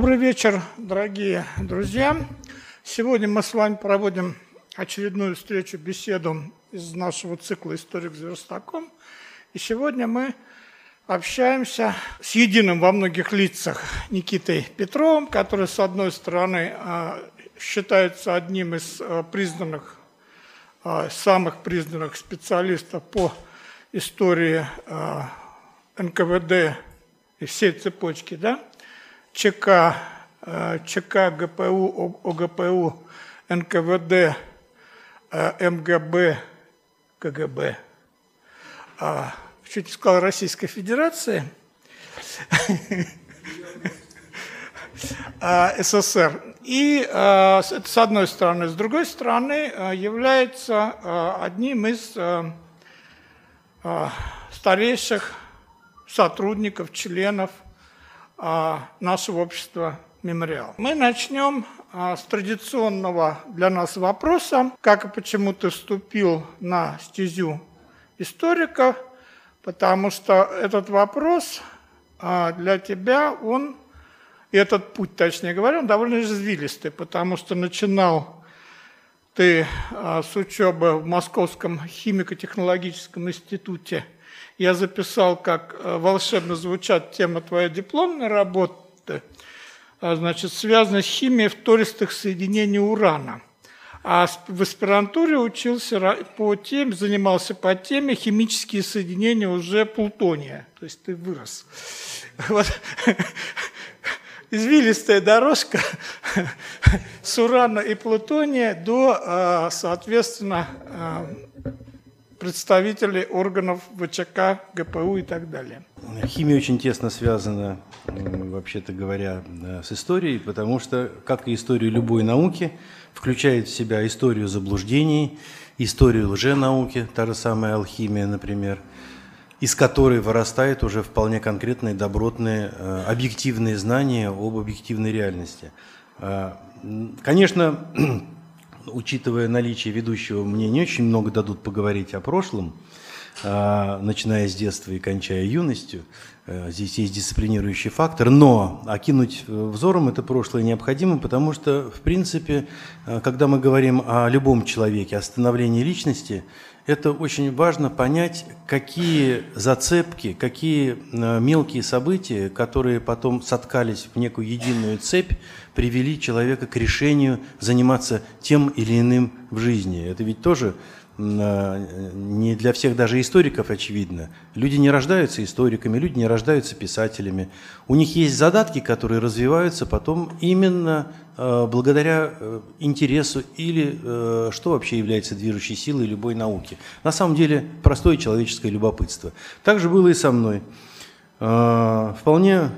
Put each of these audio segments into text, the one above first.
Добрый вечер, дорогие друзья. Сегодня мы с вами проводим очередную встречу, беседу из нашего цикла «Историк с верстаком». И сегодня мы общаемся с единым во многих лицах Никитой Петровым, который, с одной стороны, а, считается одним из а, признанных, а, самых признанных специалистов по истории НКВД и всей цепочки, да, ЧК, ЧК, ГПУ, ОГПУ, НКВД, МГБ, КГБ, чуть не сказал Российской Федерации, СССР. И это с одной стороны. С другой стороны, является одним из старейших сотрудников, членов нашего общества «Мемориал». Мы начнем с традиционного для нас вопроса, как и почему ты вступил на стезю историка, потому что этот вопрос для тебя, он, этот путь, точнее говоря, он довольно извилистый, потому что начинал ты с учебы в Московском химико-технологическом институте. Я записал, как э, волшебно звучат тема твоей дипломной работы, а, значит, связанная с химией втористых соединений урана. А в аспирантуре учился по теме, занимался по теме химические соединения уже плутония. То есть ты вырос. Вот извилистая дорожка с урана и плутония до, а, соответственно, представителей органов ВЧК, ГПУ и так далее. Химия очень тесно связана, вообще-то говоря, с историей, потому что, как и история любой науки, включает в себя историю заблуждений, историю лженауки, та же самая алхимия, например – из которой вырастают уже вполне конкретные, добротные, э, объективные знания об объективной реальности. Э, конечно, учитывая наличие ведущего, мне не очень много дадут поговорить о прошлом, э, начиная с детства и кончая юностью. Здесь есть дисциплинирующий фактор, но окинуть взором это прошлое необходимо, потому что, в принципе, когда мы говорим о любом человеке, о становлении личности – это очень важно понять, какие зацепки, какие э, мелкие события, которые потом соткались в некую единую цепь, привели человека к решению заниматься тем или иным в жизни. Это ведь тоже Э, не для всех даже историков очевидно. Люди не рождаются историками, люди не рождаются писателями. У них есть задатки, которые развиваются потом именно благодаря э, интересу или что вообще является движущей силой любой науки. На самом деле простое человеческое любопытство. Так же было и со мной. Вполне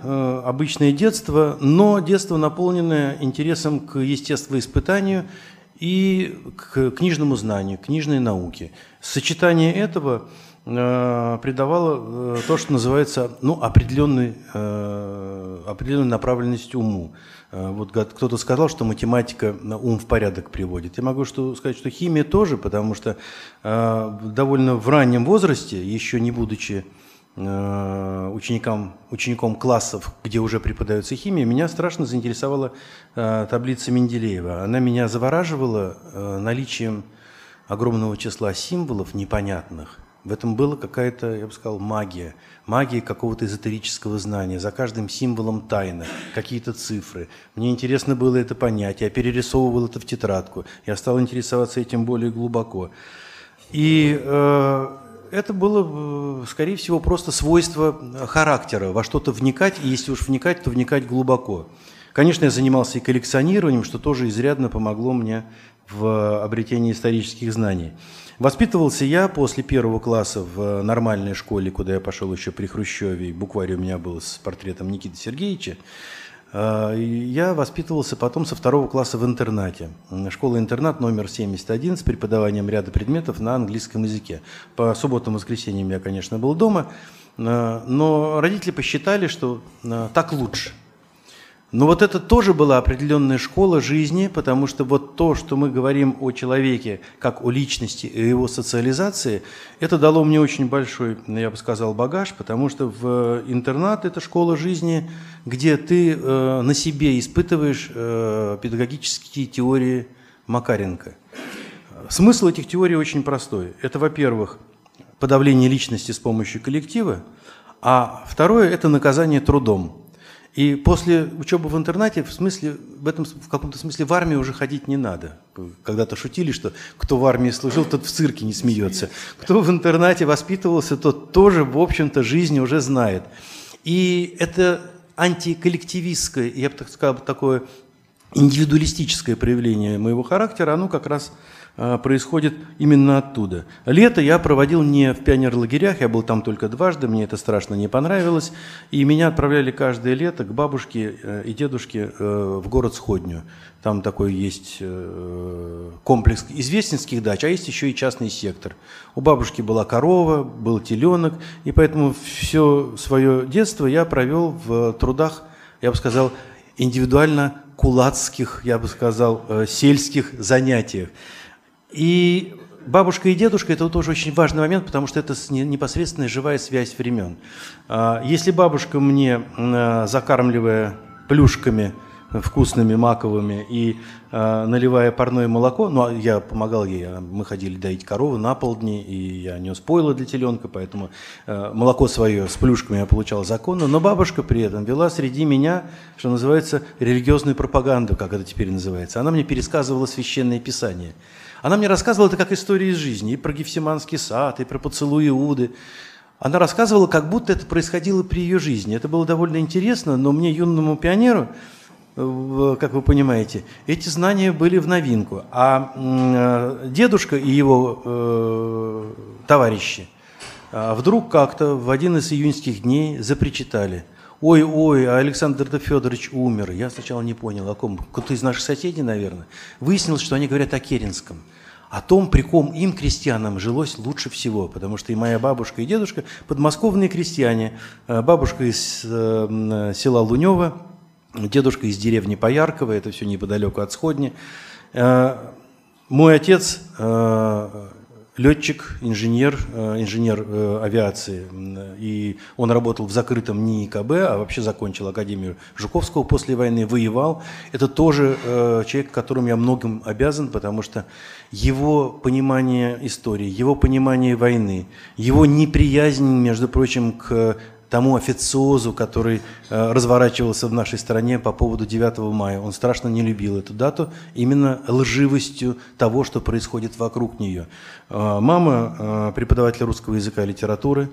обычное детство, но детство, наполненное интересом к естествоиспытанию – и к книжному знанию, к книжной науке. Сочетание этого э, придавало э, то, что называется ну, определенной, э, определенной направленность уму. Вот кто-то сказал, что математика ум в порядок приводит. Я могу что, сказать, что химия тоже, потому что довольно в раннем возрасте, еще не будучи Э, ученикам, учеником классов, где уже преподается химия, меня страшно заинтересовала э, таблица Менделеева. Она меня завораживала э, наличием огромного числа символов непонятных. В этом была какая-то, я бы сказал, магия. Магия какого-то эзотерического знания. За каждым символом тайна, какие-то цифры. Мне интересно было это понять. Я перерисовывал это в тетрадку. Я стал интересоваться этим более глубоко. И э, это было, э, скорее всего, просто свойство э, характера, во что-то вникать, и если уж вникать, то вникать глубоко. Конечно, я занимался и коллекционированием, что тоже изрядно помогло мне в обретении исторических знаний. Воспитывался я после первого класса в нормальной школе, куда я пошел еще при Хрущеве, букварь у меня был с портретом Никиты Сергеевича. А, я воспитывался потом со второго класса в интернате. Школа-интернат номер 71 с преподаванием ряда предметов на английском языке. По субботам и воскресеньям я, конечно, был дома, а, но родители посчитали, что а, так лучше. Но вот это тоже была определенная школа жизни, потому что вот то, что мы говорим о человеке как о личности и его социализации, это дало мне очень большой, я бы сказал, багаж, потому что в интернат – это школа жизни, где ты э, на себе испытываешь э, педагогические теории Макаренко. Смысл этих теорий очень простой. Это, во-первых, подавление личности с помощью коллектива, а второе – это наказание трудом – и после учебы в интернате, в смысле, в этом, в каком-то смысле в армию уже ходить не надо. Когда-то шутили, что кто в армии служил, тот в цирке не смеется. Кто в интернате воспитывался, тот тоже, в общем-то, жизнь уже знает. И это антиколлективистское, я бы так сказал, такое индивидуалистическое проявление моего характера, оно как раз происходит именно оттуда. Лето я проводил не в пионерлагерях, я был там только дважды, мне это страшно не понравилось, и меня отправляли каждое лето к бабушке э, и дедушке э, в город Сходню. Там такой есть э, комплекс известнинских дач, а есть еще и частный сектор. У бабушки была корова, был теленок, и поэтому все свое детство я провел в трудах, я бы сказал, индивидуально кулацких, я бы сказал, сельских занятиях. И бабушка и дедушка – это тоже очень важный момент, потому что это непосредственная живая связь времен. А, если бабушка мне, а, закармливая плюшками вкусными, маковыми, и э, наливая парное молоко, ну, а я помогал ей, мы ходили доить корову на полдни, и я нес пойло для теленка, поэтому э, молоко свое с плюшками я получал законно, но бабушка при этом вела среди меня, что называется, религиозную пропаганду, как это теперь называется. Она мне пересказывала священное писание – она мне рассказывала это как история из жизни, и про Гефсиманский сад, и про поцелуй Иуды. Она рассказывала, как будто это происходило при ее жизни. Это было довольно интересно, но мне, юному пионеру, как вы понимаете, эти знания были в новинку. А э, дедушка и его э, товарищи а, вдруг как-то в один из июньских дней запричитали. Ой, ой, а Александр Федорович умер. Я сначала не понял, о ком. Кто-то из наших соседей, наверное. Выяснилось, что они говорят о Керенском о том, при ком им, крестьянам, жилось лучше всего, потому что и моя бабушка, и дедушка – подмосковные крестьяне. Э, бабушка из э, села Лунева, дедушка из деревни Поярково, это все неподалеку от Сходни. Э, мой отец летчик, инженер, инженер авиации. И он работал в закрытом НИИКБ, а вообще закончил Академию Жуковского после войны, воевал. Это тоже человек, которому я многим обязан, потому что его понимание истории, его понимание войны, его неприязнь, между прочим, к тому официозу, который э, разворачивался в нашей стране по поводу 9 мая. Он страшно не любил эту дату именно лживостью того, что происходит вокруг нее. Э, мама э, преподаватель русского языка и литературы,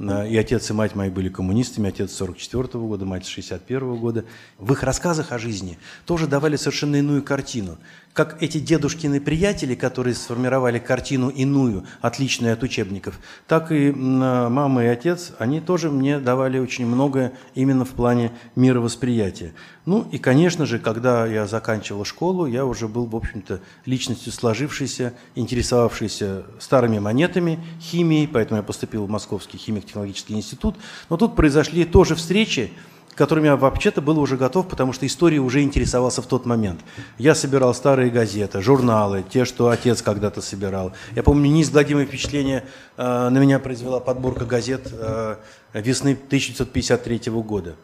и отец и мать мои были коммунистами, отец 44 -го года, мать 61 -го года. В их рассказах о жизни тоже давали совершенно иную картину как эти дедушкины приятели, которые сформировали картину иную, отличную от учебников, так и мама и отец, они тоже мне давали очень многое именно в плане мировосприятия. Ну и, конечно же, когда я заканчивал школу, я уже был, в общем-то, личностью сложившейся, интересовавшейся старыми монетами, химией, поэтому я поступил в Московский химико-технологический институт. Но тут произошли тоже встречи, которым я вообще-то был уже готов, потому что историей уже интересовался в тот момент. Я собирал старые газеты, журналы, те, что отец когда-то собирал. Я помню, неизгладимое впечатление э, на меня произвела подборка газет э, весны 1953 года.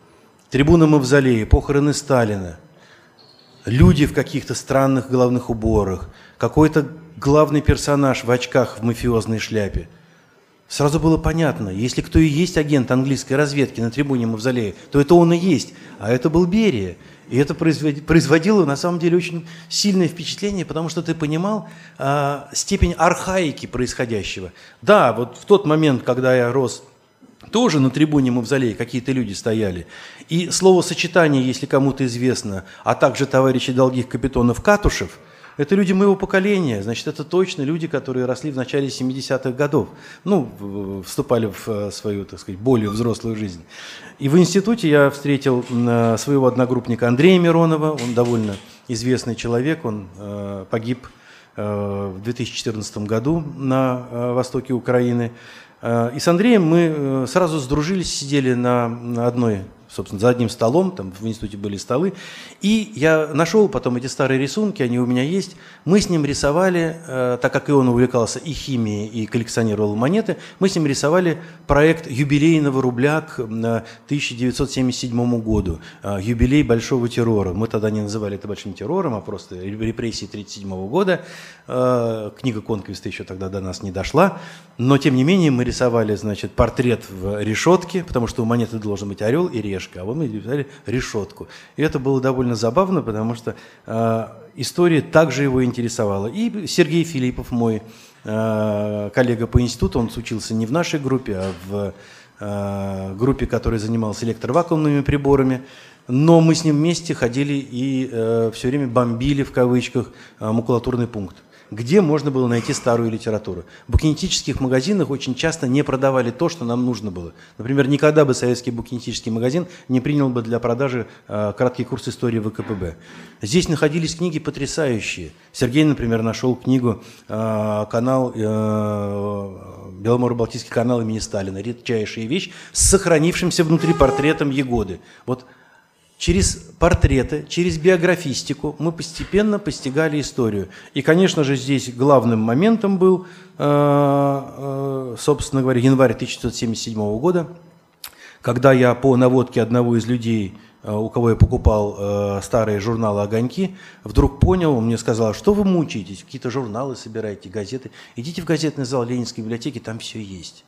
Трибуна Мавзолея, похороны Сталина, люди в каких-то странных головных уборах, какой-то главный персонаж в очках в мафиозной шляпе – Сразу было понятно, если кто и есть агент английской разведки на трибуне Мавзолея, то это он и есть, а это был Берия. И это производило на самом деле очень сильное впечатление, потому что ты понимал э, степень архаики происходящего. Да, вот в тот момент, когда я рос, тоже на трибуне Мавзолея какие-то люди стояли. И словосочетание, если кому-то известно, а также товарищи долгих капитонов Катушев – это люди моего поколения, значит, это точно люди, которые росли в начале 70-х годов, ну, вступали в э, свою, так сказать, более взрослую жизнь. И в институте я встретил э, своего одногруппника Андрея Миронова, он довольно известный человек, он э, погиб в 2014 году на востоке Украины. И с Андреем мы сразу сдружились, сидели на одной собственно, за одним столом, там в институте были столы, и я нашел потом эти старые рисунки, они у меня есть. Мы с ним рисовали, э, так как и он увлекался и химией, и коллекционировал монеты, мы с ним рисовали проект юбилейного рубля к 1977 году, э, юбилей Большого террора. Мы тогда не называли это Большим террором, а просто репрессии 1937 года. Э, книга Конквиста еще тогда до нас не дошла, но тем не менее мы рисовали, значит, портрет в решетке, потому что у монеты должен быть орел и решка, а вот мы рисовали решетку. И это было довольно забавно, потому что э, история также его интересовала. И Сергей Филиппов, мой э, коллега по институту, он учился не в нашей группе, а в э, группе, которая занималась электровакуумными приборами, но мы с ним вместе ходили и э, все время бомбили, в кавычках, э, макулатурный пункт где можно было найти старую литературу. В букинетических магазинах очень часто не продавали то, что нам нужно было. Например, никогда бы советский букинетический магазин не принял бы для продажи э, краткий курс истории ВКПБ. Здесь находились книги потрясающие. Сергей, например, нашел книгу э, канал э, Беломоро-Балтийский канал имени Сталина «Редчайшая вещь» с сохранившимся внутри портретом Егоды. Вот Через портреты, через биографистику мы постепенно постигали историю. И, конечно же, здесь главным моментом был, э, э, собственно говоря, январь 1977 года, когда я по наводке одного из людей, э, у кого я покупал старые журналы «Огоньки», вдруг понял, он мне сказал, что вы мучаетесь, какие-то журналы собираете, газеты. Идите в газетный зал Ленинской библиотеки, там все есть.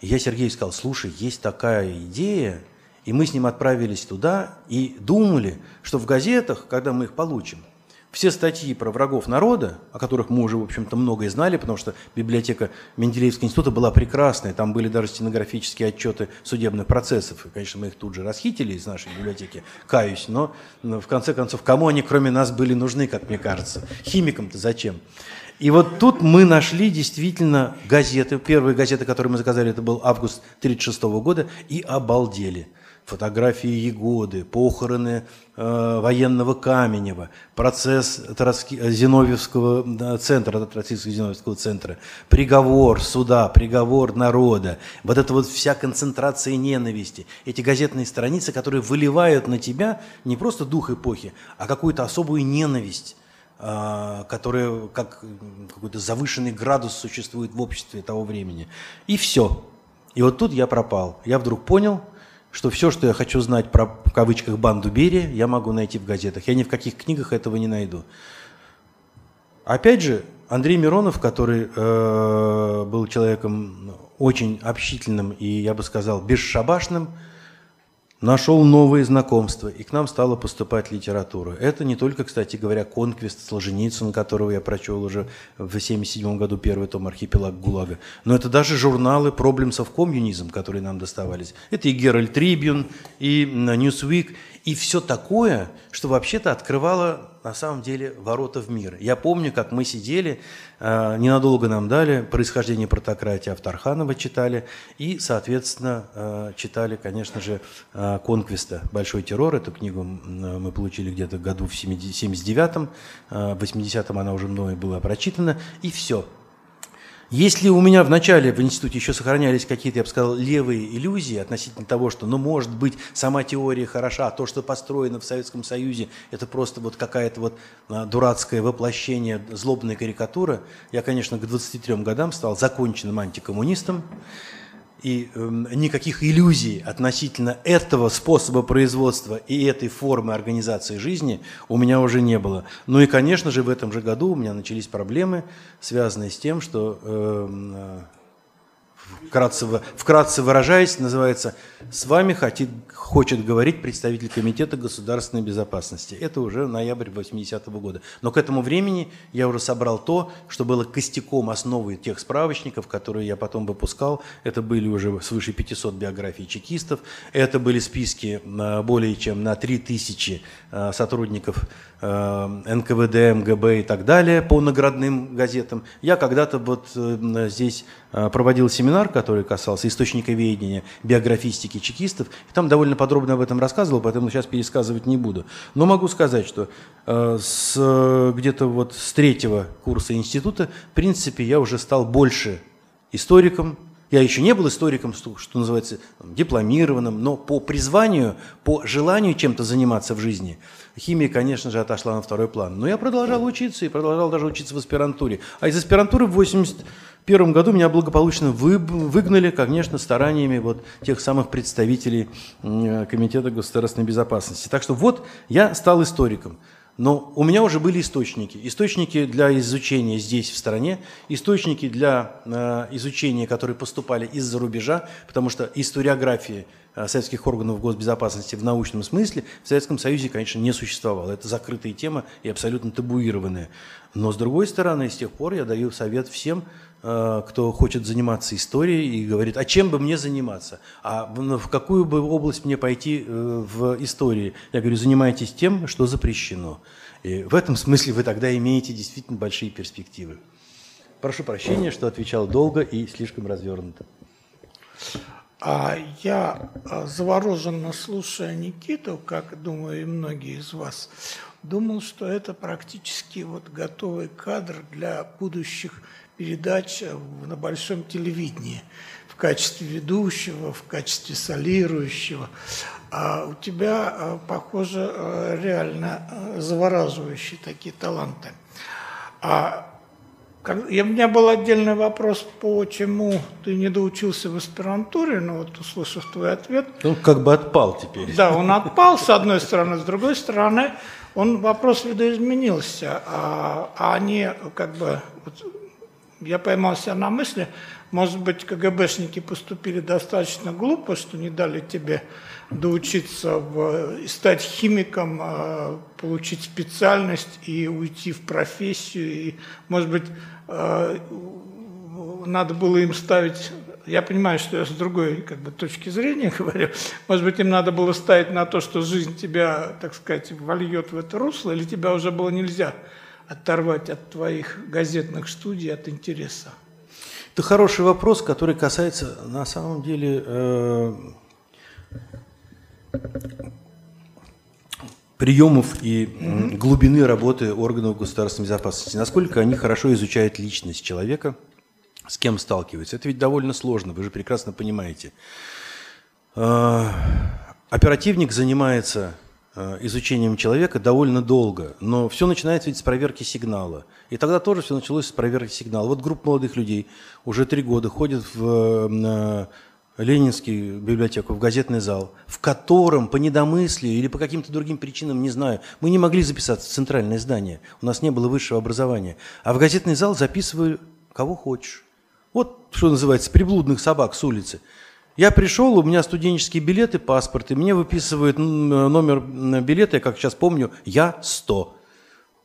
И я Сергею сказал, слушай, есть такая идея – и мы с ним отправились туда и думали, что в газетах, когда мы их получим, все статьи про врагов народа, о которых мы уже, в общем-то, многое знали, потому что библиотека Менделеевского института была прекрасной, там были даже стенографические отчеты судебных процессов, и, конечно, мы их тут же расхитили из нашей библиотеки, каюсь, но, но в конце концов, кому они, кроме нас, были нужны, как мне кажется? Химикам-то зачем? И вот тут мы нашли действительно газеты, первые газеты, которые мы заказали, это был август 1936 года, и обалдели – фотографии Егоды, похороны э, военного Каменева, процесс Троцки, Зиновьевского да, центра, Троцкого Зиновьевского центра, приговор суда, приговор народа, вот это вот вся концентрация ненависти, эти газетные страницы, которые выливают на тебя не просто дух эпохи, а какую-то особую ненависть э, которая как какой-то завышенный градус существует в обществе того времени. И все. И вот тут я пропал. Я вдруг понял, что все, что я хочу знать про, в кавычках, банду Берия, я могу найти в газетах. Я ни в каких книгах этого не найду. Опять же, Андрей Миронов, который э, был человеком очень общительным и, я бы сказал, бесшабашным, нашел новые знакомства, и к нам стала поступать литература. Это не только, кстати говоря, конквест Солженицын, которого я прочел уже в 1977 году, первый том «Архипелаг ГУЛАГа», но это даже журналы «Problems of Communism», которые нам доставались. Это и «Геральт Трибюн», и «Newsweek», и все такое, что вообще-то открывало на самом деле ворота в мир. Я помню, как мы сидели, э, ненадолго нам дали «Происхождение протократии» Автарханова читали, и, соответственно, э, читали, конечно же, э, «Конквиста. Большой террор». Эту книгу мы получили где-то году в 79-м, в 80-м она уже мной была прочитана, и все – если у меня в начале в институте еще сохранялись какие-то, я бы сказал, левые иллюзии относительно того, что, ну, может быть, сама теория хороша, а то, что построено в Советском Союзе, это просто вот какая-то вот а, дурацкое воплощение, злобная карикатура, я, конечно, к 23 годам стал законченным антикоммунистом, и э, никаких иллюзий относительно этого способа производства и этой формы организации жизни у меня уже не было. Ну и, конечно же, в этом же году у меня начались проблемы, связанные с тем, что э, вкратце, вкратце выражаясь, называется «С вами хотит, хочет говорить представитель Комитета государственной безопасности». Это уже ноябрь 80-го года. Но к этому времени я уже собрал то, что было костяком основы тех справочников, которые я потом выпускал. Это были уже свыше 500 биографий чекистов. Это были списки э, более чем на 3000 э, сотрудников Э, НКВД, МГБ и так далее по наградным газетам. Я когда-то вот э, здесь проводил семинар, который касался источниковедения, биографистики чекистов, и там довольно подробно об этом рассказывал, поэтому сейчас пересказывать не буду. Но могу сказать, что с, где-то вот с третьего курса института, в принципе, я уже стал больше историком, Я еще не был историком, что, называется, дипломированным, но по призванию, по желанию чем-то заниматься в жизни, химия, конечно же, отошла на второй план. Но я продолжал учиться и продолжал даже учиться в аспирантуре. А из аспирантуры в 1981 году меня благополучно вы, выгнали, конечно, стараниями вот тех самых представителей Комитета государственной безопасности. Так что вот я стал историком. Но у меня уже были источники. Источники для изучения здесь, в стране, источники для э, изучения, которые поступали из-за рубежа, потому что историографии э, советских органов госбезопасности в научном смысле в Советском Союзе, конечно, не существовало. Это закрытая тема и абсолютно табуированная. Но, с другой стороны, с тех пор я даю совет всем, кто хочет заниматься историей и говорит, а чем бы мне заниматься, а в какую бы область мне пойти э, в истории. Я говорю, занимайтесь тем, что запрещено. И в этом смысле вы тогда имеете действительно большие перспективы. Прошу прощения, что отвечал долго и слишком развернуто. А я, э, завороженно слушая Никиту, как, думаю, и многие из вас, думал, что это практически вот готовый кадр для будущих передач на большом телевидении в качестве ведущего, в качестве солирующего. А у тебя, а, похоже, а, реально а, завораживающие такие таланты. А и у меня был отдельный вопрос, почему ты не доучился в аспирантуре, но вот услышав твой ответ... Он как бы отпал теперь. Да, он отпал, с одной стороны, с другой стороны, он вопрос видоизменился, а, а они как бы вот, я поймался на мысли, может быть, КГБшники поступили достаточно глупо, что не дали тебе доучиться в, стать химиком, а, получить специальность и уйти в профессию. И, может быть, а, надо было им ставить я понимаю, что я с другой как бы, точки зрения говорю. Может быть, им надо было ставить на то, что жизнь тебя, так сказать, вольет в это русло, или тебя уже было нельзя оторвать от твоих газетных студий, от интереса? Это хороший вопрос, который касается на самом деле э, приемов и mm глубины работы органов государственной безопасности. Насколько они хорошо изучают личность человека, с кем сталкиваются. Это ведь довольно сложно, вы же прекрасно понимаете. Э, оперативник занимается Э, изучением человека довольно долго, но все начинается ведь с проверки сигнала. И тогда тоже все началось с проверки сигнала. Вот группа молодых людей уже три года ходит в э, Ленинский библиотеку, в газетный зал, в котором по недомыслию или по каким-то другим причинам, не знаю, мы не могли записаться в центральное здание, у нас не было высшего образования. А в газетный зал записываю кого хочешь. Вот, что называется, приблудных собак с улицы – я пришел, у меня студенческие билеты, паспорт, и мне выписывают номер билета, я как сейчас помню, я 100.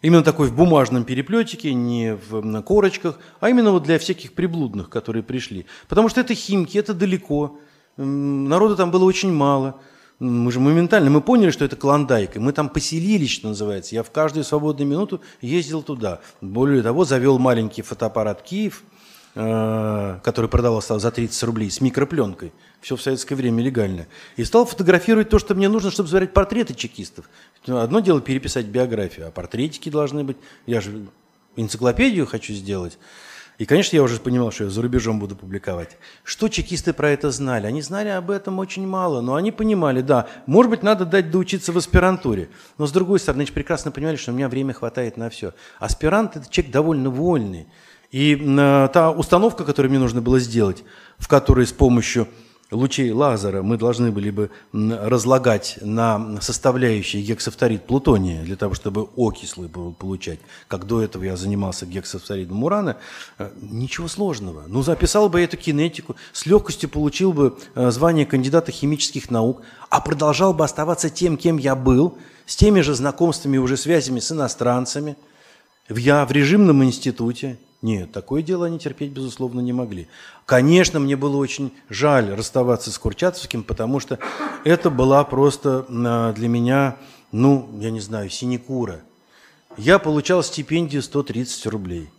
Именно такой в бумажном переплетике, не в корочках, а именно вот для всяких приблудных, которые пришли. Потому что это Химки, это далеко, народу там было очень мало. Мы же моментально, мы поняли, что это Клондайк, и мы там поселились, что называется. Я в каждую свободную минуту ездил туда. Более того, завел маленький фотоаппарат «Киев», Э, который продавался за 30 рублей, с микропленкой. Все в советское время легально. И стал фотографировать то, что мне нужно, чтобы смотреть портреты чекистов. Одно дело переписать биографию, а портретики должны быть. Я же энциклопедию хочу сделать. И, конечно, я уже понимал, что я за рубежом буду публиковать. Что чекисты про это знали? Они знали об этом очень мало, но они понимали, да, может быть, надо дать доучиться в аспирантуре. Но, с другой стороны, они прекрасно понимали, что у меня время хватает на все. Аспирант – это человек довольно вольный. И э, та установка, которую мне нужно было сделать, в которой с помощью лучей лазера мы должны были бы разлагать на составляющие гексафторид плутония, для того, чтобы окислы получать, как до этого я занимался гексафторидом урана, э, ничего сложного. Ну, записал бы эту кинетику, с легкостью получил бы э, звание кандидата химических наук, а продолжал бы оставаться тем, кем я был, с теми же знакомствами, уже связями с иностранцами. Я в режимном институте, нет, такое дело они терпеть, безусловно, не могли. Конечно, мне было очень жаль расставаться с Курчатовским, потому что это была просто а, для меня, ну, я не знаю, синекура. Я получал стипендию 130 рублей.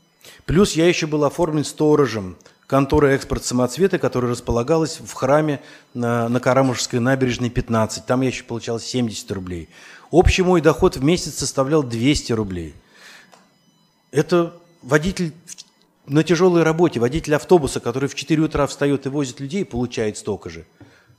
Плюс я еще был оформлен сторожем конторы экспорт самоцвета, которая располагалась в храме на, на Карамушевской набережной 15. Там я еще получал 70 рублей. Общий мой доход в месяц составлял 200 рублей. Это водитель на тяжелой работе водитель автобуса, который в 4 утра встает и возит людей, получает столько же.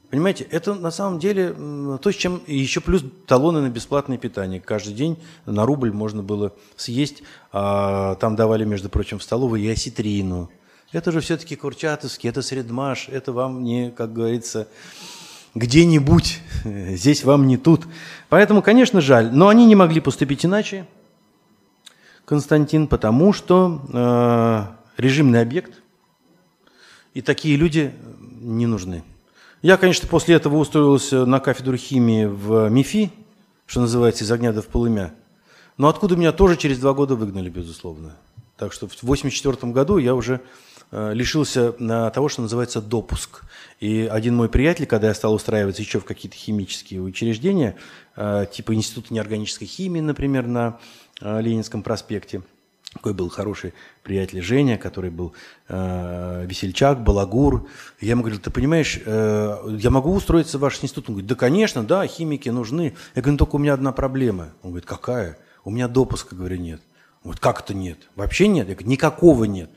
Понимаете, это на самом деле то, с чем еще плюс талоны на бесплатное питание. Каждый день на рубль можно было съесть. А там давали, между прочим, в столовой и осетрину. Это же все-таки Курчатовский, это Средмаш, это вам не, как говорится, где-нибудь. Здесь вам не тут. Поэтому, конечно, жаль. Но они не могли поступить иначе, Константин, потому что э, режимный объект, и такие люди не нужны. Я, конечно, после этого устроился на кафедру химии в МИФИ, что называется, из огня до в полымя. Но откуда меня тоже через два года выгнали, безусловно. Так что в 1984 году я уже э, лишился э, того, что называется допуск. И один мой приятель, когда я стал устраиваться еще в какие-то химические учреждения, э, типа Института неорганической химии, например, на Ленинском проспекте, такой был хороший приятель Женя, который был э, весельчак, балагур. Я ему говорю, ты понимаешь, э, я могу устроиться в ваш институт? Он говорит, да, конечно, да, химики нужны. Я говорю, ну только у меня одна проблема. Он говорит, какая? У меня допуска, говорю, нет. Он говорит, как это нет? Вообще нет? Я говорю, никакого нет.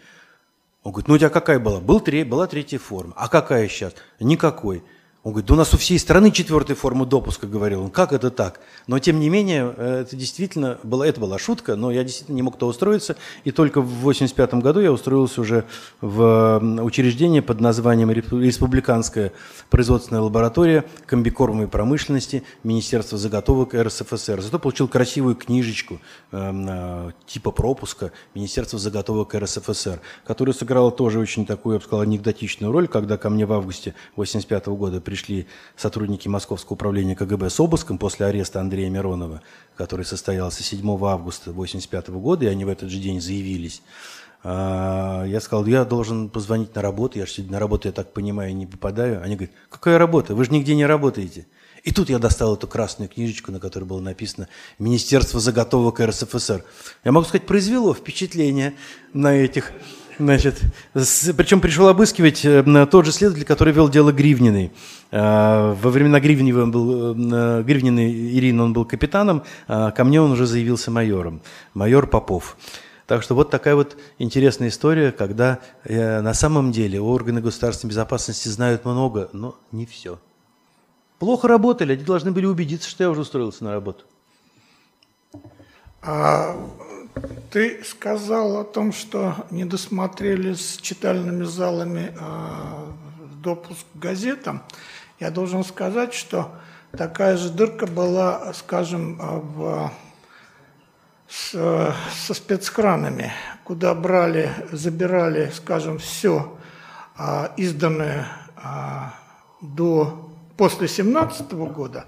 Он говорит, ну у тебя какая была? Был, была третья форма. А какая сейчас? Никакой. Он говорит, да у нас у всей страны четвертая форма допуска, говорил он. Как это так? Но тем не менее, э, это действительно была, это была шутка, но я действительно не мог туда устроиться. И только в 1985 году я устроился уже в учреждение под названием Республиканская производственная лаборатория комбикормовой промышленности Министерства заготовок РСФСР. Зато получил красивую книжечку э, типа пропуска Министерства заготовок РСФСР, которая сыграла тоже очень такую, я бы сказал, анекдотичную роль, когда ко мне в августе 1985 года пришли сотрудники Московского управления КГБ с обыском после ареста Андрея Миронова, который состоялся 7 августа 1985 года, и они в этот же день заявились. А, я сказал, я должен позвонить на работу, я же сегодня на работу, я так понимаю, не попадаю. Они говорят, какая работа, вы же нигде не работаете. И тут я достал эту красную книжечку, на которой было написано «Министерство заготовок РСФСР». Я могу сказать, произвело впечатление на этих Значит, с, причем пришел обыскивать э, тот же следователь, который вел дело Гривниной. Э, во времена Гривнева он был, э, Гривниной Ирина, он был капитаном, а ко мне он уже заявился майором, майор Попов. Так что вот такая вот интересная история, когда э, на самом деле органы государственной безопасности знают много, но не все. Плохо работали, они должны были убедиться, что я уже устроился на работу. А ты сказал о том, что не досмотрели с читальными залами э, допуск к газетам. Я должен сказать, что такая же дырка была, скажем, в, с, со спецкранами, куда брали, забирали, скажем, все а, изданное а, до после 17 года,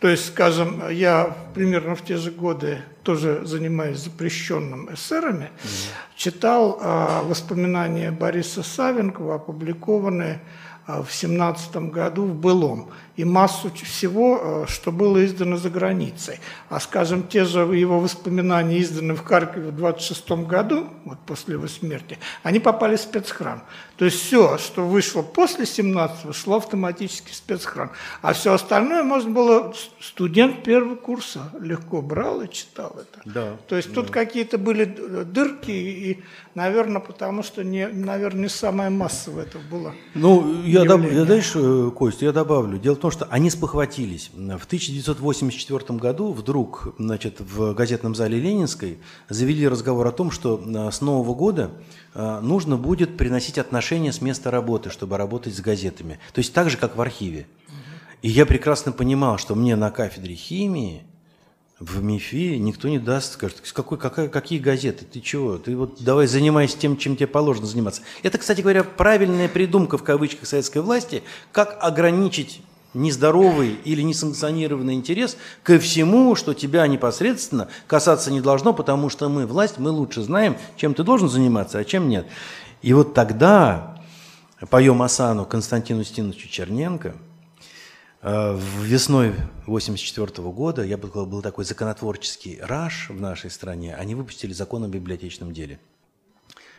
то есть, скажем, я примерно в те же годы, тоже занимаясь запрещенным эсерами, mm-hmm. читал э, воспоминания Бориса Савенкова, опубликованные э, в 17 году в «Былом» и массу всего, э, что было издано за границей. А, скажем, те же его воспоминания, изданные в Харькове в 26 году, вот после его смерти, они попали в спецхран. То есть все, что вышло после 17-го, шло автоматически в спецхран. А все остальное можно было, студент первого курса легко брал и читал это. Да, То есть да. тут какие-то были дырки, и, наверное, потому что, не, наверное, не самое массовое это было. Ну, я, доб... я дальше, Костя, я добавлю. Дело в том, что они спохватились. В 1984 году вдруг значит, в газетном зале Ленинской завели разговор о том, что э, с Нового года э, нужно будет приносить отношения с места работы, чтобы работать с газетами. То есть так же, как в архиве. И я прекрасно понимал, что мне на кафедре химии в МИФИ никто не даст, скажет, какой, какая, какие газеты, ты чего, ты вот давай занимайся тем, чем тебе положено заниматься. Это, кстати говоря, правильная придумка в кавычках советской власти, как ограничить нездоровый или несанкционированный интерес ко всему, что тебя непосредственно касаться не должно, потому что мы, власть, мы лучше знаем, чем ты должен заниматься, а чем нет. И вот тогда, поем Асану Константину Стиновичу Черненко, э, весной 1984 года, я бы сказал, был такой законотворческий раш в нашей стране, они выпустили закон о библиотечном деле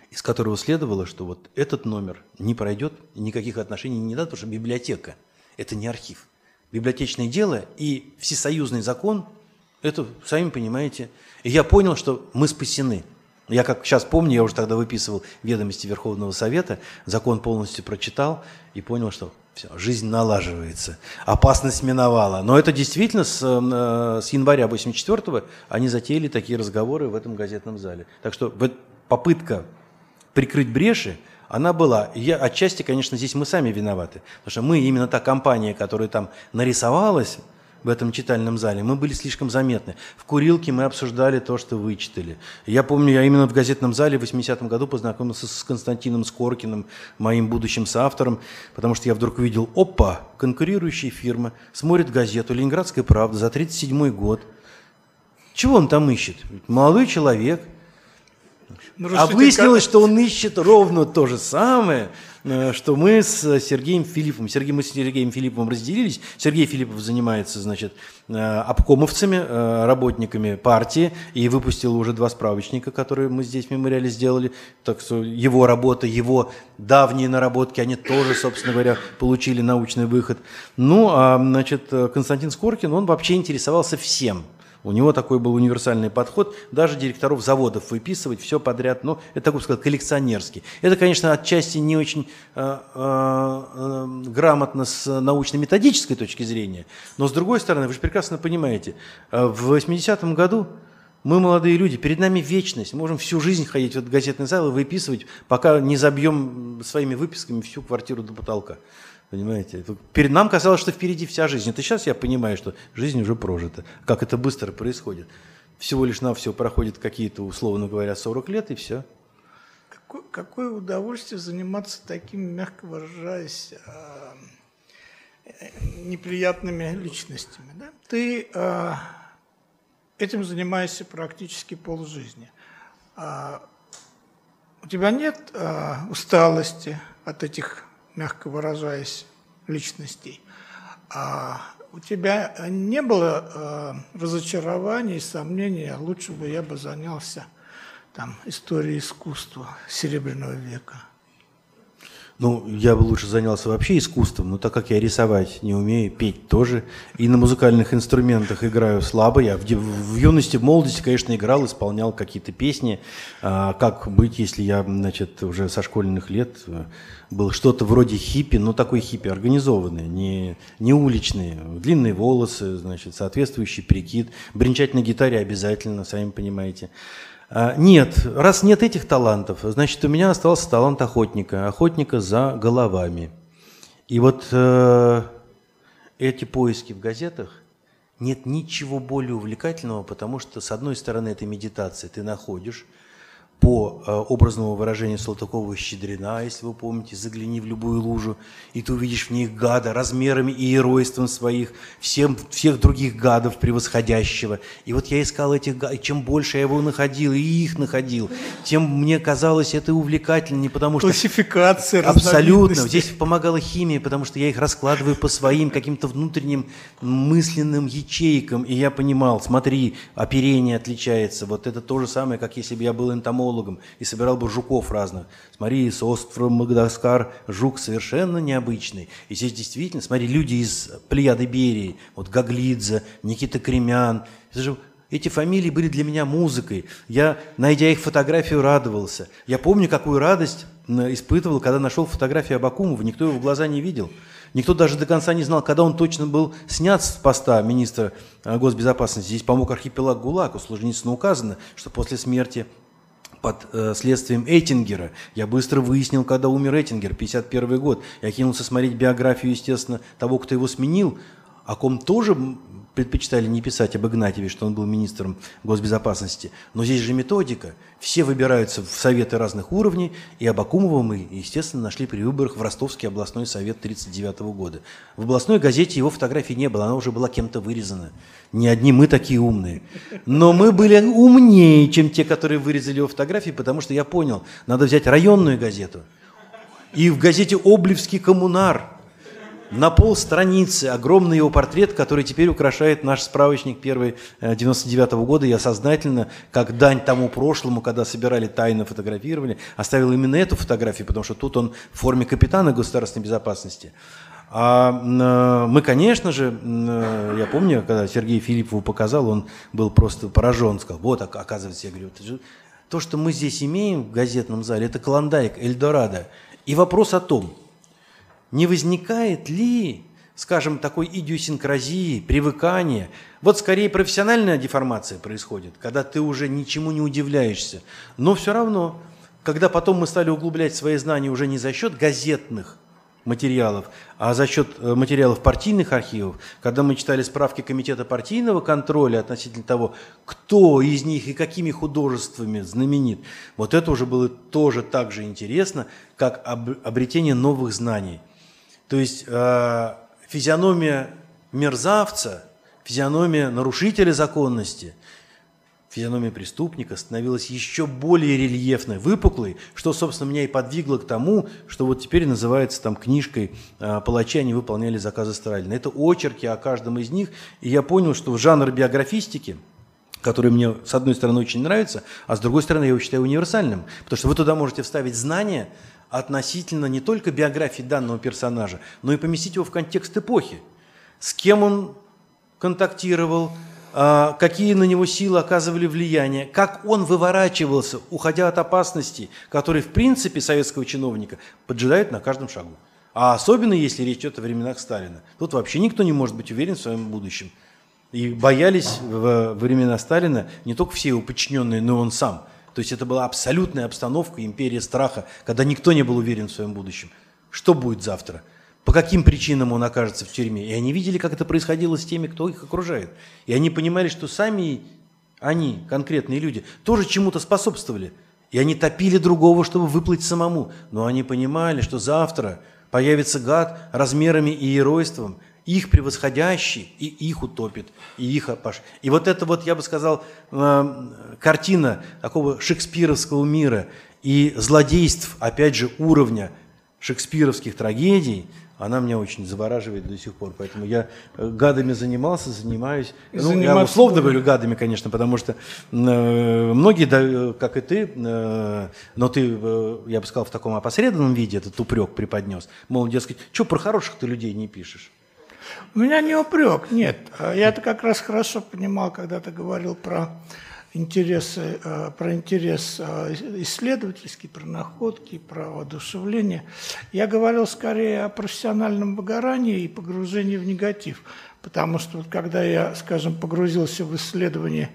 из которого следовало, что вот этот номер не пройдет, никаких отношений не даст, потому что библиотека – это не архив. Библиотечное дело и всесоюзный закон – это, сами понимаете. И я понял, что мы спасены. Я как сейчас помню, я уже тогда выписывал ведомости Верховного Совета, закон полностью прочитал и понял, что все, жизнь налаживается, опасность миновала. Но это действительно с, э, с января 84 они затеяли такие разговоры в этом газетном зале. Так что попытка прикрыть бреши, она была. И я, отчасти, конечно, здесь мы сами виноваты. Потому что мы, именно та компания, которая там нарисовалась, в этом читальном зале, мы были слишком заметны. В курилке мы обсуждали то, что вычитали. Я помню, я именно в газетном зале в 80-м году познакомился с Константином Скоркиным, моим будущим соавтором, потому что я вдруг увидел, опа, конкурирующая фирма смотрит газету «Ленинградская правда» за 37 год. Чего он там ищет? Молодой человек – ну, а выяснилось, что он ищет ровно то же самое, э, что мы с Сергеем Филипповым. Сергей, мы с Сергеем Филипповым разделились. Сергей Филиппов занимается, значит, э, обкомовцами, э, работниками партии, и выпустил уже два справочника, которые мы здесь в мемориале сделали. Так что его работа, его давние наработки, они тоже, собственно говоря, получили научный выход. Ну, а, значит, Константин Скоркин, он вообще интересовался всем – у него такой был универсальный подход, даже директоров заводов выписывать, все подряд, ну, это такой, сказать, коллекционерский. Это, конечно, отчасти не очень э, э, э, грамотно с научно-методической точки зрения, но с другой стороны, вы же прекрасно понимаете, э, в 80-м году мы, молодые люди, перед нами вечность. Мы можем всю жизнь ходить в этот газетный зал и выписывать, пока не забьем своими выписками всю квартиру до потолка. Понимаете? Перед нам казалось, что впереди вся жизнь. Это сейчас я понимаю, что жизнь уже прожита. Как это быстро происходит. Всего лишь на все проходит какие-то, условно говоря, 40 лет и все. Какое, какое удовольствие заниматься такими, мягко выражаясь, э, неприятными личностями. Да? Ты э, этим занимаешься практически полжизни. А у тебя нет усталости от этих мягко выражаясь, личностей. А у тебя не было э, разочарований, сомнений, лучше бы я бы занялся там, историей искусства Серебряного века. Ну, я бы лучше занялся вообще искусством, но так как я рисовать не умею, петь тоже, и на музыкальных инструментах играю слабо. Я в, в юности, в молодости, конечно, играл, исполнял какие-то песни. А, как быть, если я, значит, уже со школьных лет э, был что-то вроде хиппи, но такой хиппи организованный, не, не уличный. Длинные волосы, значит, соответствующий прикид. Бренчать на гитаре обязательно, сами понимаете. А, нет, раз нет этих талантов, значит, у меня остался талант охотника, охотника за головами. И вот э, эти поиски в газетах, нет ничего более увлекательного, потому что, с одной стороны, это медитация, ты находишь, по э, образному выражению Салтыкова «Щедрена», если вы помните, «Загляни в любую лужу, и ты увидишь в них гада размерами и геройством своих, всем, всех других гадов превосходящего». И вот я искал этих гадов, и чем больше я его находил, и их находил, тем мне казалось это увлекательнее, потому что... Классификация, Абсолютно. Здесь помогала химия, потому что я их раскладываю по своим каким-то внутренним мысленным ячейкам, и я понимал, смотри, оперение отличается, вот это то же самое, как если бы я был энтомологом, энтомологом и собирал бы жуков разных. Смотри, с острова Магадаскар жук совершенно необычный. И здесь действительно, смотри, люди из Плеяды Берии, вот Гаглидзе, Никита Кремян. Это же эти фамилии были для меня музыкой. Я, найдя их фотографию, радовался. Я помню, какую радость испытывал, когда нашел фотографию Абакумова. Никто его в глаза не видел. Никто даже до конца не знал, когда он точно был снят с поста министра э, госбезопасности. Здесь помог архипелаг ГУЛАГ. У Солженицына указано, что после смерти под э, следствием Эттингера. Я быстро выяснил, когда умер Эттингер, 51 год. Я кинулся смотреть биографию, естественно, того, кто его сменил, о ком тоже предпочитали не писать об Игнатьеве, что он был министром госбезопасности. Но здесь же методика. Все выбираются в советы разных уровней, и Абакумова мы, естественно, нашли при выборах в Ростовский областной совет 1939 года. В областной газете его фотографии не было, она уже была кем-то вырезана. Не одни мы такие умные. Но мы были умнее, чем те, которые вырезали его фотографии, потому что я понял, надо взять районную газету. И в газете «Облевский коммунар» на пол страницы огромный его портрет, который теперь украшает наш справочник первый 99 -го года. Я сознательно, как дань тому прошлому, когда собирали тайно фотографировали, оставил именно эту фотографию, потому что тут он в форме капитана государственной безопасности. А э, мы, конечно же, э, я помню, когда Сергей Филиппову показал, он был просто поражен, сказал, вот, оказывается, я говорю, же То, что мы здесь имеем в газетном зале, это Клондайк, Эльдорадо. И вопрос о том, не возникает ли, скажем, такой идиосинкразии, привыкания. Вот скорее профессиональная деформация происходит, когда ты уже ничему не удивляешься. Но все равно, когда потом мы стали углублять свои знания уже не за счет газетных материалов, а за счет э, материалов партийных архивов, когда мы читали справки Комитета партийного контроля относительно того, кто из них и какими художествами знаменит, вот это уже было тоже так же интересно, как обретение новых знаний. То есть э, физиономия мерзавца, физиономия нарушителя законности – физиономия преступника становилась еще более рельефной, выпуклой, что, собственно, меня и подвигло к тому, что вот теперь называется там книжкой э, «Палачи, они выполняли заказы Сталина». Это очерки о каждом из них, и я понял, что в жанр биографистики, который мне, с одной стороны, очень нравится, а с другой стороны, я его считаю универсальным, потому что вы туда можете вставить знания относительно не только биографии данного персонажа, но и поместить его в контекст эпохи. С кем он контактировал, а, какие на него силы оказывали влияние, как он выворачивался, уходя от опасностей, которые, в принципе, советского чиновника поджидают на каждом шагу. А особенно, если речь идет о временах Сталина. Тут вообще никто не может быть уверен в своем будущем. И боялись во времена Сталина не только все его подчиненные, но и он сам. То есть это была абсолютная обстановка, империя страха, когда никто не был уверен в своем будущем. Что будет завтра? по каким причинам он окажется в тюрьме. И они видели, как это происходило с теми, кто их окружает. И они понимали, что сами они, конкретные люди, тоже чему-то способствовали. И они топили другого, чтобы выплыть самому. Но они понимали, что завтра появится гад размерами и геройством, их превосходящий, и их утопит, и их опаш. И вот это вот, я бы сказал, э, картина такого шекспировского мира и злодейств, опять же, уровня шекспировских трагедий – она меня очень завораживает до сих пор. Поэтому я э, гадами занимался, занимаюсь. Ну, я условно говорю гадами, конечно, потому что э, многие, да, э, как и ты, э, но ты, э, я бы сказал, в таком опосредованном виде этот упрек преподнес. Мол, дескать, что про хороших ты людей не пишешь? У меня не упрек, нет. Я это как раз хорошо понимал, когда ты говорил про интересы, э, про интерес э, исследовательский, про находки, про воодушевление. Я говорил скорее о профессиональном выгорании и погружении в негатив. Потому что вот когда я, скажем, погрузился в исследование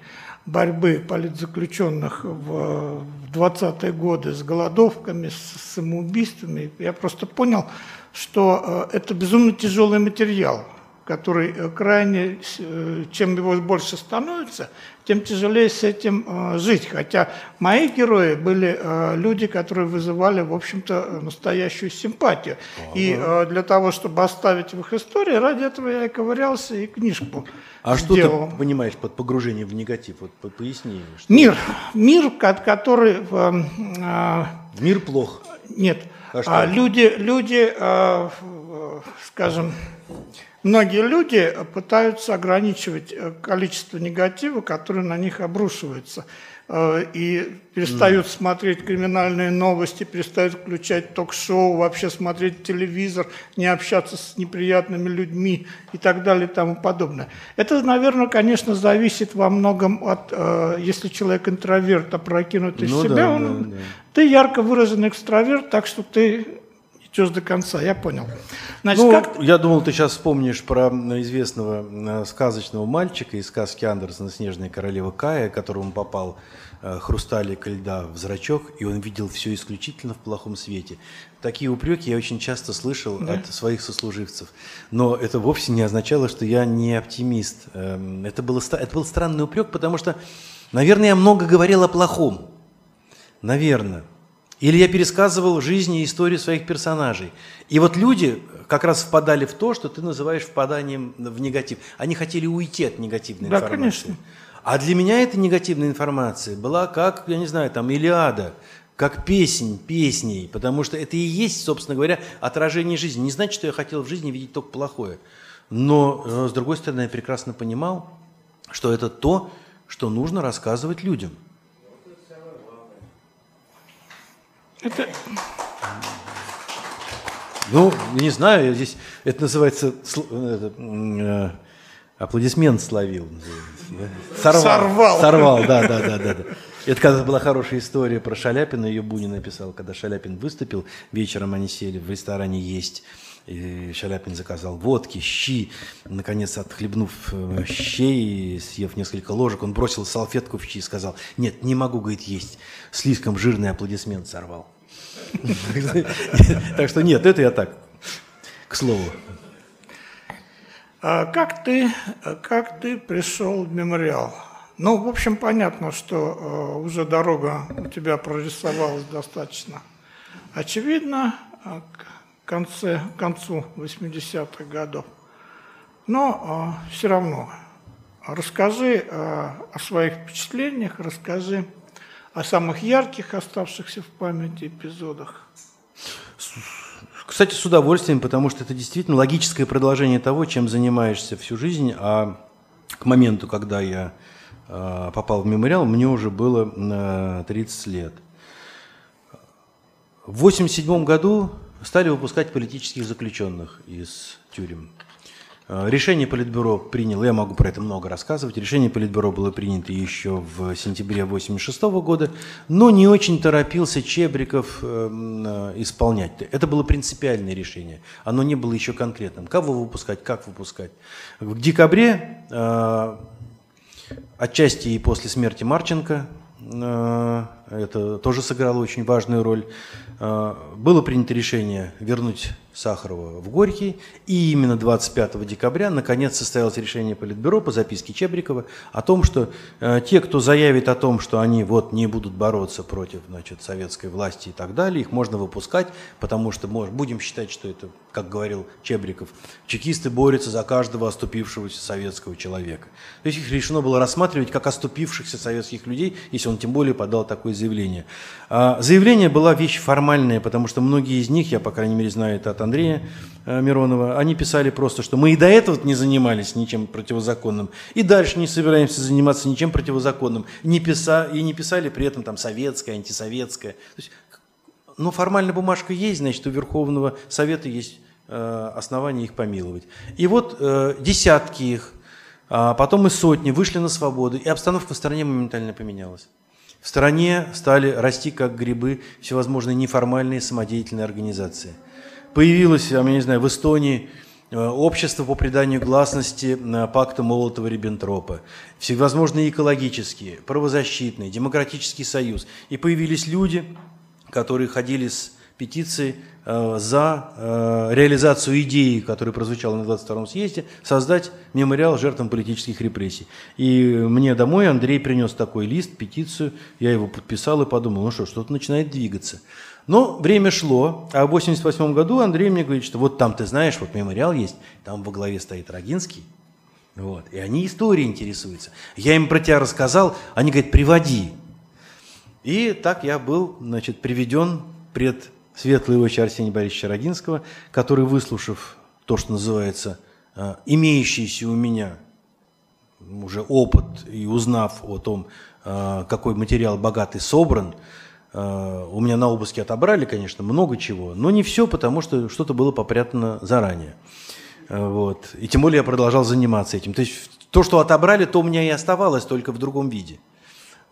борьбы политзаключенных в 20-е годы с голодовками, с самоубийствами, я просто понял, что э, это безумно тяжелый материал который э, крайне, э, чем его больше становится, тем тяжелее с этим жить. Хотя мои герои были люди, которые вызывали, в общем-то, настоящую симпатию. Ага. И для того, чтобы оставить в их истории, ради этого я и ковырялся, и книжку А сделал. что ты понимаешь под погружением в негатив? Вот поясни. Что... Мир. Мир, который... Мир плох. Нет. А, а люди, люди, скажем, Многие люди пытаются ограничивать э, количество негатива, которое на них обрушивается, и перестают mm. смотреть криминальные новости, перестают включать ток-шоу, вообще смотреть телевизор, не общаться с неприятными людьми и так далее и тому подобное. Это, наверное, конечно, зависит во многом от, э, если человек интроверт, опрокинут из ну, себя, да, он, да, да. ты ярко выраженный экстраверт, так что ты идешь до конца, я понял. Значит, ну, как... Я думал, ты сейчас вспомнишь про известного э, сказочного мальчика из сказки Андерсона «Снежная королева Кая», которому попал э, хрусталик льда в зрачок, и он видел все исключительно в плохом свете. Такие упреки я очень часто слышал да? от своих сослуживцев. Но это вовсе не означало, что я не оптимист. Эм, это, было, это был странный упрек, потому что, наверное, я много говорил о плохом. Наверное. Или я пересказывал жизни и истории своих персонажей. И вот люди как раз впадали в то, что ты называешь впаданием в негатив. Они хотели уйти от негативной да, информации. Конечно. А для меня эта негативная информация была как, я не знаю, там Илиада, как песнь песней, потому что это и есть, собственно говоря, отражение жизни. Не значит, что я хотел в жизни видеть только плохое. Но, э, с другой стороны, я прекрасно понимал, что это то, что нужно рассказывать людям – Это... Ну, не знаю, здесь это называется это, Аплодисмент словил. Сорвал. Сорвал. Сорвал, да, да, да, да. да. Это когда была хорошая история про Шаляпина, ее Бунин написал, когда Шаляпин выступил, вечером они сели в ресторане есть, и Шаляпин заказал водки, щи. Наконец, отхлебнув э, щей, съев несколько ложек, он бросил салфетку в щи и сказал, нет, не могу, говорит, есть. Слишком жирный аплодисмент сорвал. Так что нет, это я так, к слову. А как ты, как ты пришел в мемориал? Ну, в общем, понятно, что э, уже дорога у тебя прорисовалась достаточно очевидно э, к, конце, к концу 80-х годов. Но э, все равно расскажи о своих впечатлениях, расскажи о самых ярких оставшихся в памяти эпизодах. Кстати, с удовольствием, потому что это действительно логическое продолжение того, чем занимаешься всю жизнь. А к моменту, когда я э, попал в мемориал, мне уже было э, 30 лет. В 1987 году стали выпускать политических заключенных из тюрем. Э, решение Политбюро приняло, я могу про это много рассказывать, решение Политбюро было принято еще в сентябре 1986 года, но не очень торопился Чебриков э, э, исполнять. Это было принципиальное решение, оно не было еще конкретным. Кого выпускать, как выпускать. В декабре, отчасти и после смерти Марченко, это тоже сыграло очень важную роль, было принято решение вернуть Сахарова в Горький. И именно 25 декабря наконец состоялось решение Политбюро по записке Чебрикова о том, что э, те, кто заявит о том, что они вот не будут бороться против значит, советской власти и так далее, их можно выпускать, потому что может, будем считать, что это, как говорил Чебриков, чекисты борются за каждого оступившегося советского человека. То есть их решено было рассматривать как оступившихся советских людей, если он тем более подал такое заявление. А заявление была вещь формальная, потому что многие из них, я, по крайней мере, знаю это от Андрея э, Миронова, они писали просто, что мы и до этого не занимались ничем противозаконным, и дальше не собираемся заниматься ничем противозаконным, не писа, и не писали при этом там советское, антисоветское. То есть, ну, формально бумажка есть, значит, у Верховного Совета есть э, основания их помиловать. И вот э, десятки их, а потом и сотни вышли на свободу, и обстановка в стране моментально поменялась. В стране стали расти как грибы всевозможные неформальные самодеятельные организации – Появилось, я не знаю, в Эстонии э, общество по приданию гласности пакта Молотова-Риббентропа, всевозможные экологические, правозащитные, демократический союз. И появились люди, которые ходили с петицией э, за э, реализацию идеи, которая прозвучала на 22-м съезде, создать мемориал жертвам политических репрессий. И мне домой Андрей принес такой лист, петицию, я его подписал и подумал, ну что, что-то начинает двигаться. Но время шло, а в 1988 году Андрей мне говорит, что вот там, ты знаешь, вот мемориал есть, там во главе стоит Рогинский, вот, и они историей интересуются. Я им про тебя рассказал, они говорят, приводи. И так я был, значит, приведен пред светлые очи Арсения Борисовича Рогинского, который, выслушав то, что называется, э, имеющийся у меня уже опыт и узнав о том, э, какой материал богатый собран, у меня на обыске отобрали, конечно, много чего, но не все, потому что что-то было попрятано заранее. Э, вот. И тем более я продолжал заниматься этим. То есть то, что отобрали, то у меня и оставалось, только в другом виде.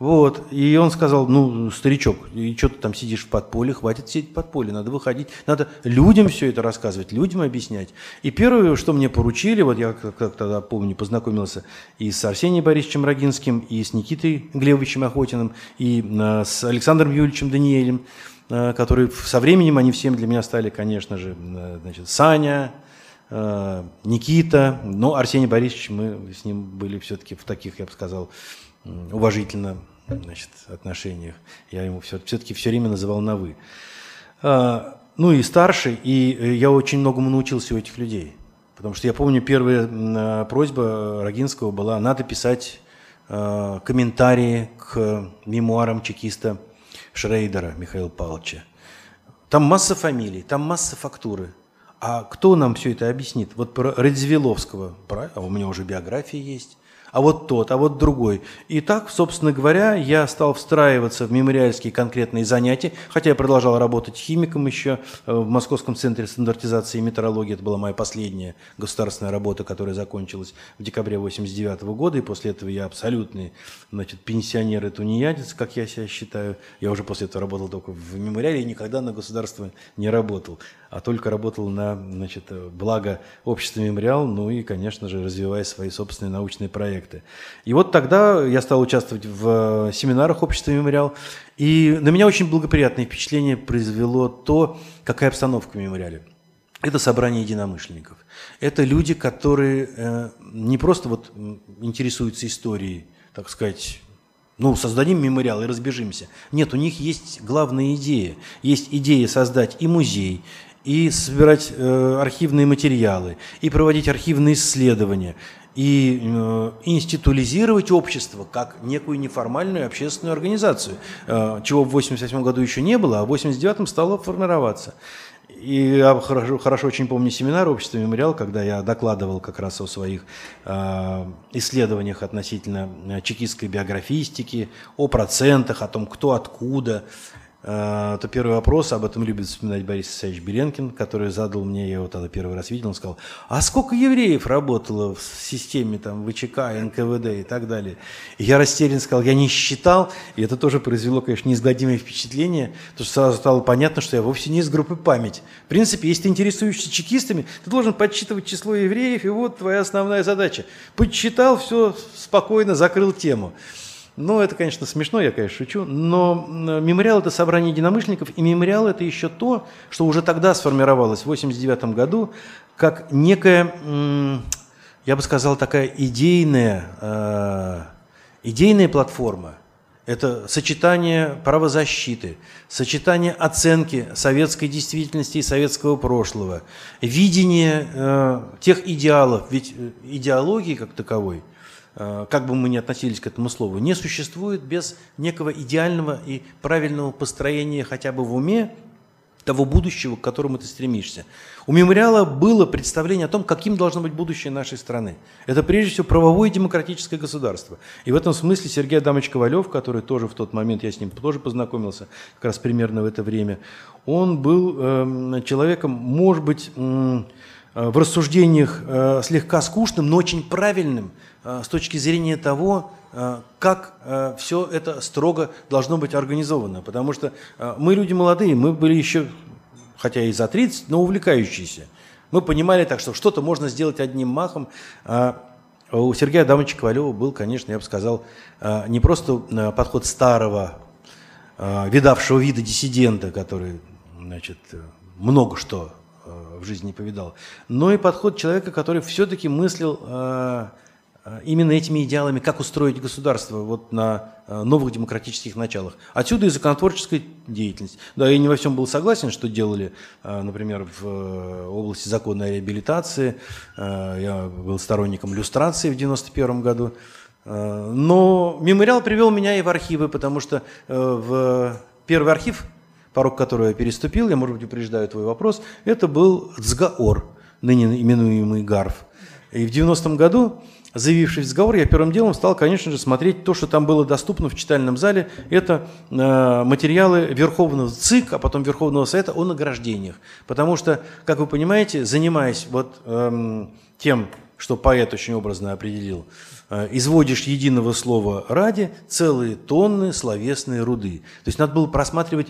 Вот. И он сказал, ну, старичок, и что ты там сидишь в подполе, хватит сидеть в подполе, надо выходить, надо людям все это рассказывать, людям объяснять. И первое, что мне поручили, вот я как, как тогда помню, познакомился и с Арсением Борисовичем Рогинским, и с Никитой Глебовичем Охотиным, и э, с Александром Юрьевичем Даниэлем, э, которые со временем, они всем для меня стали, конечно же, э, значит, Саня, э, Никита, но Арсений Борисович, мы с ним были все-таки в таких, я бы сказал, уважительно значит, отношениях. Я ему все, все-таки все время называл на «вы». А, ну и старший, и э, я очень многому научился у этих людей. Потому что я помню, первая а, просьба Рогинского была, надо писать а, комментарии к мемуарам чекиста Шрейдера Михаила Павловича. Там масса фамилий, там масса фактуры. А кто нам все это объяснит? Вот про Радзивилловского, а у меня уже биография есть, а вот тот, а вот другой. И так, собственно говоря, я стал встраиваться в мемориальские конкретные занятия, хотя я продолжал работать химиком еще э, в Московском центре стандартизации и метрологии. Это была моя последняя государственная работа, которая закончилась в декабре 1989 года, и после этого я абсолютный значит, пенсионер и тунеядец, как я себя считаю. Я уже после этого работал только в мемориале и никогда на государство не работал а только работал на значит, благо общества «Мемориал», ну и, конечно же, развивая свои собственные научные проекты. И вот тогда я стал участвовать в семинарах общества «Мемориал», и на меня очень благоприятное впечатление произвело то, какая обстановка в «Мемориале». Это собрание единомышленников. Это люди, которые э, не просто вот интересуются историей, так сказать, ну, создадим мемориал и разбежимся. Нет, у них есть главная идея. Есть идея создать и музей, и собирать э, архивные материалы, и проводить архивные исследования, и э, институализировать общество как некую неформальную общественную организацию, э, чего в 1988 году еще не было, а в 1989 стало формироваться. И я хорошо, хорошо очень помню семинар общества «Мемориал», когда я докладывал как раз о своих э, исследованиях относительно э, чекистской биографистики, о процентах, о том, кто откуда, Э, то первый вопрос, об этом любит вспоминать Борис Исаевич Беренкин, который задал мне, я его тогда первый раз видел, он сказал, а сколько евреев работало в системе там, ВЧК, НКВД и так далее? И я растерян сказал, я не считал, и это тоже произвело, конечно, неизгладимое впечатление, потому что сразу стало понятно, что я вовсе не из группы память. В принципе, если ты интересуешься чекистами, ты должен подсчитывать число евреев, и вот твоя основная задача. Подсчитал, все, спокойно, закрыл тему. Ну, это, конечно, смешно, я, конечно, шучу, но мемориал – это собрание единомышленников, и мемориал – это еще то, что уже тогда сформировалось, в 1989 году, как некая, я бы сказал, такая идейная, э, идейная платформа. Это сочетание правозащиты, сочетание оценки советской действительности и советского прошлого, видение э, тех идеалов, ведь э, идеологии как таковой – как бы мы ни относились к этому слову, не существует без некого идеального и правильного построения хотя бы в уме того будущего, к которому ты стремишься. У мемориала было представление о том, каким должно быть будущее нашей страны. Это прежде всего правовое демократическое государство. И в этом смысле Сергей Адамович Ковалев, который тоже в тот момент, я с ним тоже познакомился, как раз примерно в это время, он был э, человеком, может быть, э, в рассуждениях э, слегка скучным, но очень правильным, Э, с точки зрения того, э, как э, все это строго должно быть организовано. Потому что мы люди молодые, мы были еще, хотя и за 30, но увлекающиеся. Мы понимали так, что что-то можно сделать одним махом. А у Сергея Адамовича Ковалева был, конечно, я бы сказал, не просто подход старого, видавшего вида диссидента, который значит, много что в жизни не повидал, но и подход человека, который все-таки мыслил Э, именно этими идеалами, как устроить государство вот на э, новых демократических началах. Отсюда и законотворческая деятельность. Да, я не во всем был согласен, что делали, э, например, в области законной реабилитации. Я был сторонником люстрации в 1991 году. Но мемориал привел меня и в архивы, потому что в первый архив, порог которого я переступил, я, может быть, упреждаю твой вопрос, это был ЦГАОР, ныне именуемый ГАРФ. И в 90-м году Заявившись в сговор, я первым делом стал, конечно же, смотреть то, что там было доступно в читальном зале. Это э, материалы Верховного ЦИК, а потом Верховного Совета о награждениях. Потому что, как вы понимаете, занимаясь вот э, тем, что поэт очень образно определил, э, изводишь единого слова ради целые тонны словесной руды. То есть надо было просматривать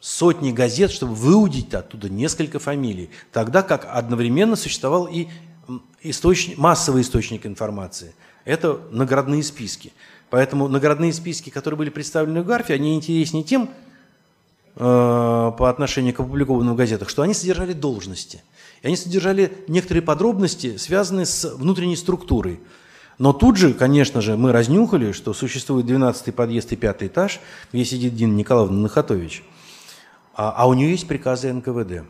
сотни газет, чтобы выудить оттуда несколько фамилий. Тогда как одновременно существовал и источник, массовый источник информации – это наградные списки. Поэтому наградные списки, которые были представлены в Гарфе, они интереснее тем, э, по отношению к опубликованным в газетах, что они содержали должности. И они содержали некоторые подробности, связанные с внутренней структурой. Но тут же, конечно же, мы разнюхали, что существует 12-й подъезд и 5 этаж, где сидит Дина Николаевна Нахатович, а, а у нее есть приказы НКВД.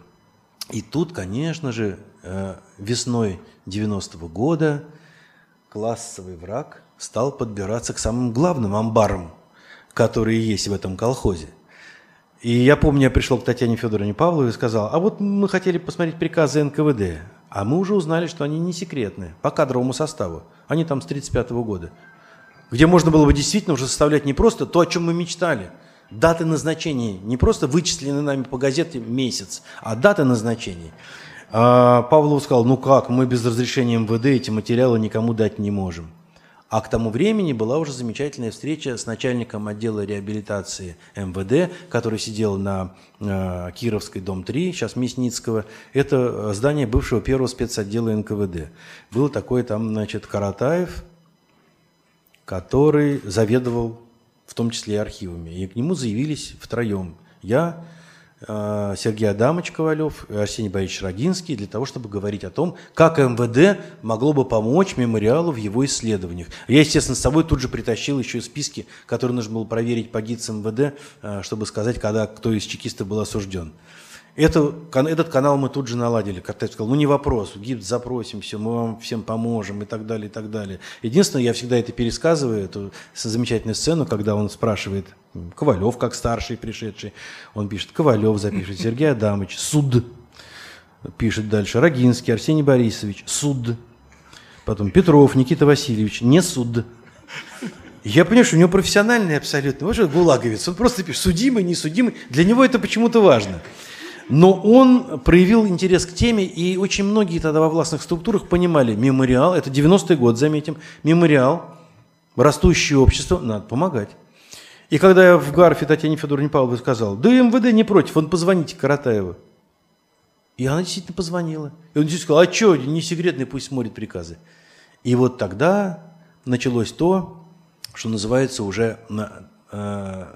И тут, конечно же, весной 90-го года классовый враг стал подбираться к самым главным амбарам, которые есть в этом колхозе. И я помню, я пришел к Татьяне Федоровне Павловой и сказал, а вот мы хотели посмотреть приказы НКВД. А мы уже узнали, что они не секретные по кадровому составу. Они там с 1935 года. Где можно было бы действительно уже составлять не просто то, о чем мы мечтали. Даты назначений. Не просто вычислены нами по газете месяц, а даты назначений. А Павлов сказал, ну как, мы без разрешения МВД эти материалы никому дать не можем. А к тому времени была уже замечательная встреча с начальником отдела реабилитации МВД, который сидел на э, Кировской, дом 3, сейчас Мясницкого. Это э, здание бывшего первого спецотдела НКВД. Был такой там, значит, Каратаев, который заведовал в том числе и архивами. И к нему заявились втроем. Я, Сергей Адамович Ковалев и Арсений Борисович Родинский для того, чтобы говорить о том, как МВД могло бы помочь мемориалу в его исследованиях. Я, естественно, с собой тут же притащил еще списки, которые нужно было проверить по ГИЦ МВД, э, чтобы сказать, когда кто из чекистов был осужден. Это, этот канал мы тут же наладили. Картеч сказал, ну не вопрос, в ГИБД запросим, все, мы вам всем поможем и так далее, и так далее. Единственное, я всегда это пересказываю, эту замечательную сцену, когда он спрашивает, Ковалев как старший пришедший, он пишет, Ковалев запишет, Сергей Адамович, суд. Пишет дальше, Рогинский, Арсений Борисович, суд. Потом Петров, Никита Васильевич, не суд. Я понимаю, что у него профессиональный абсолютно. Вот же гулаговец. Он просто пишет, судимый, не судимый. Для него это почему-то важно. Но он проявил интерес к теме, и очень многие тогда во властных структурах понимали, мемориал, это 90-й год, заметим, мемориал, растущее общество, надо помогать. И когда я в Гарфе Татьяне Федоровне Павловой сказал, да МВД не против, он позвоните Каратаеву. И она действительно позвонила. И он действительно сказал, а что, не секретный, пусть смотрит приказы. И вот тогда началось то, что называется уже э,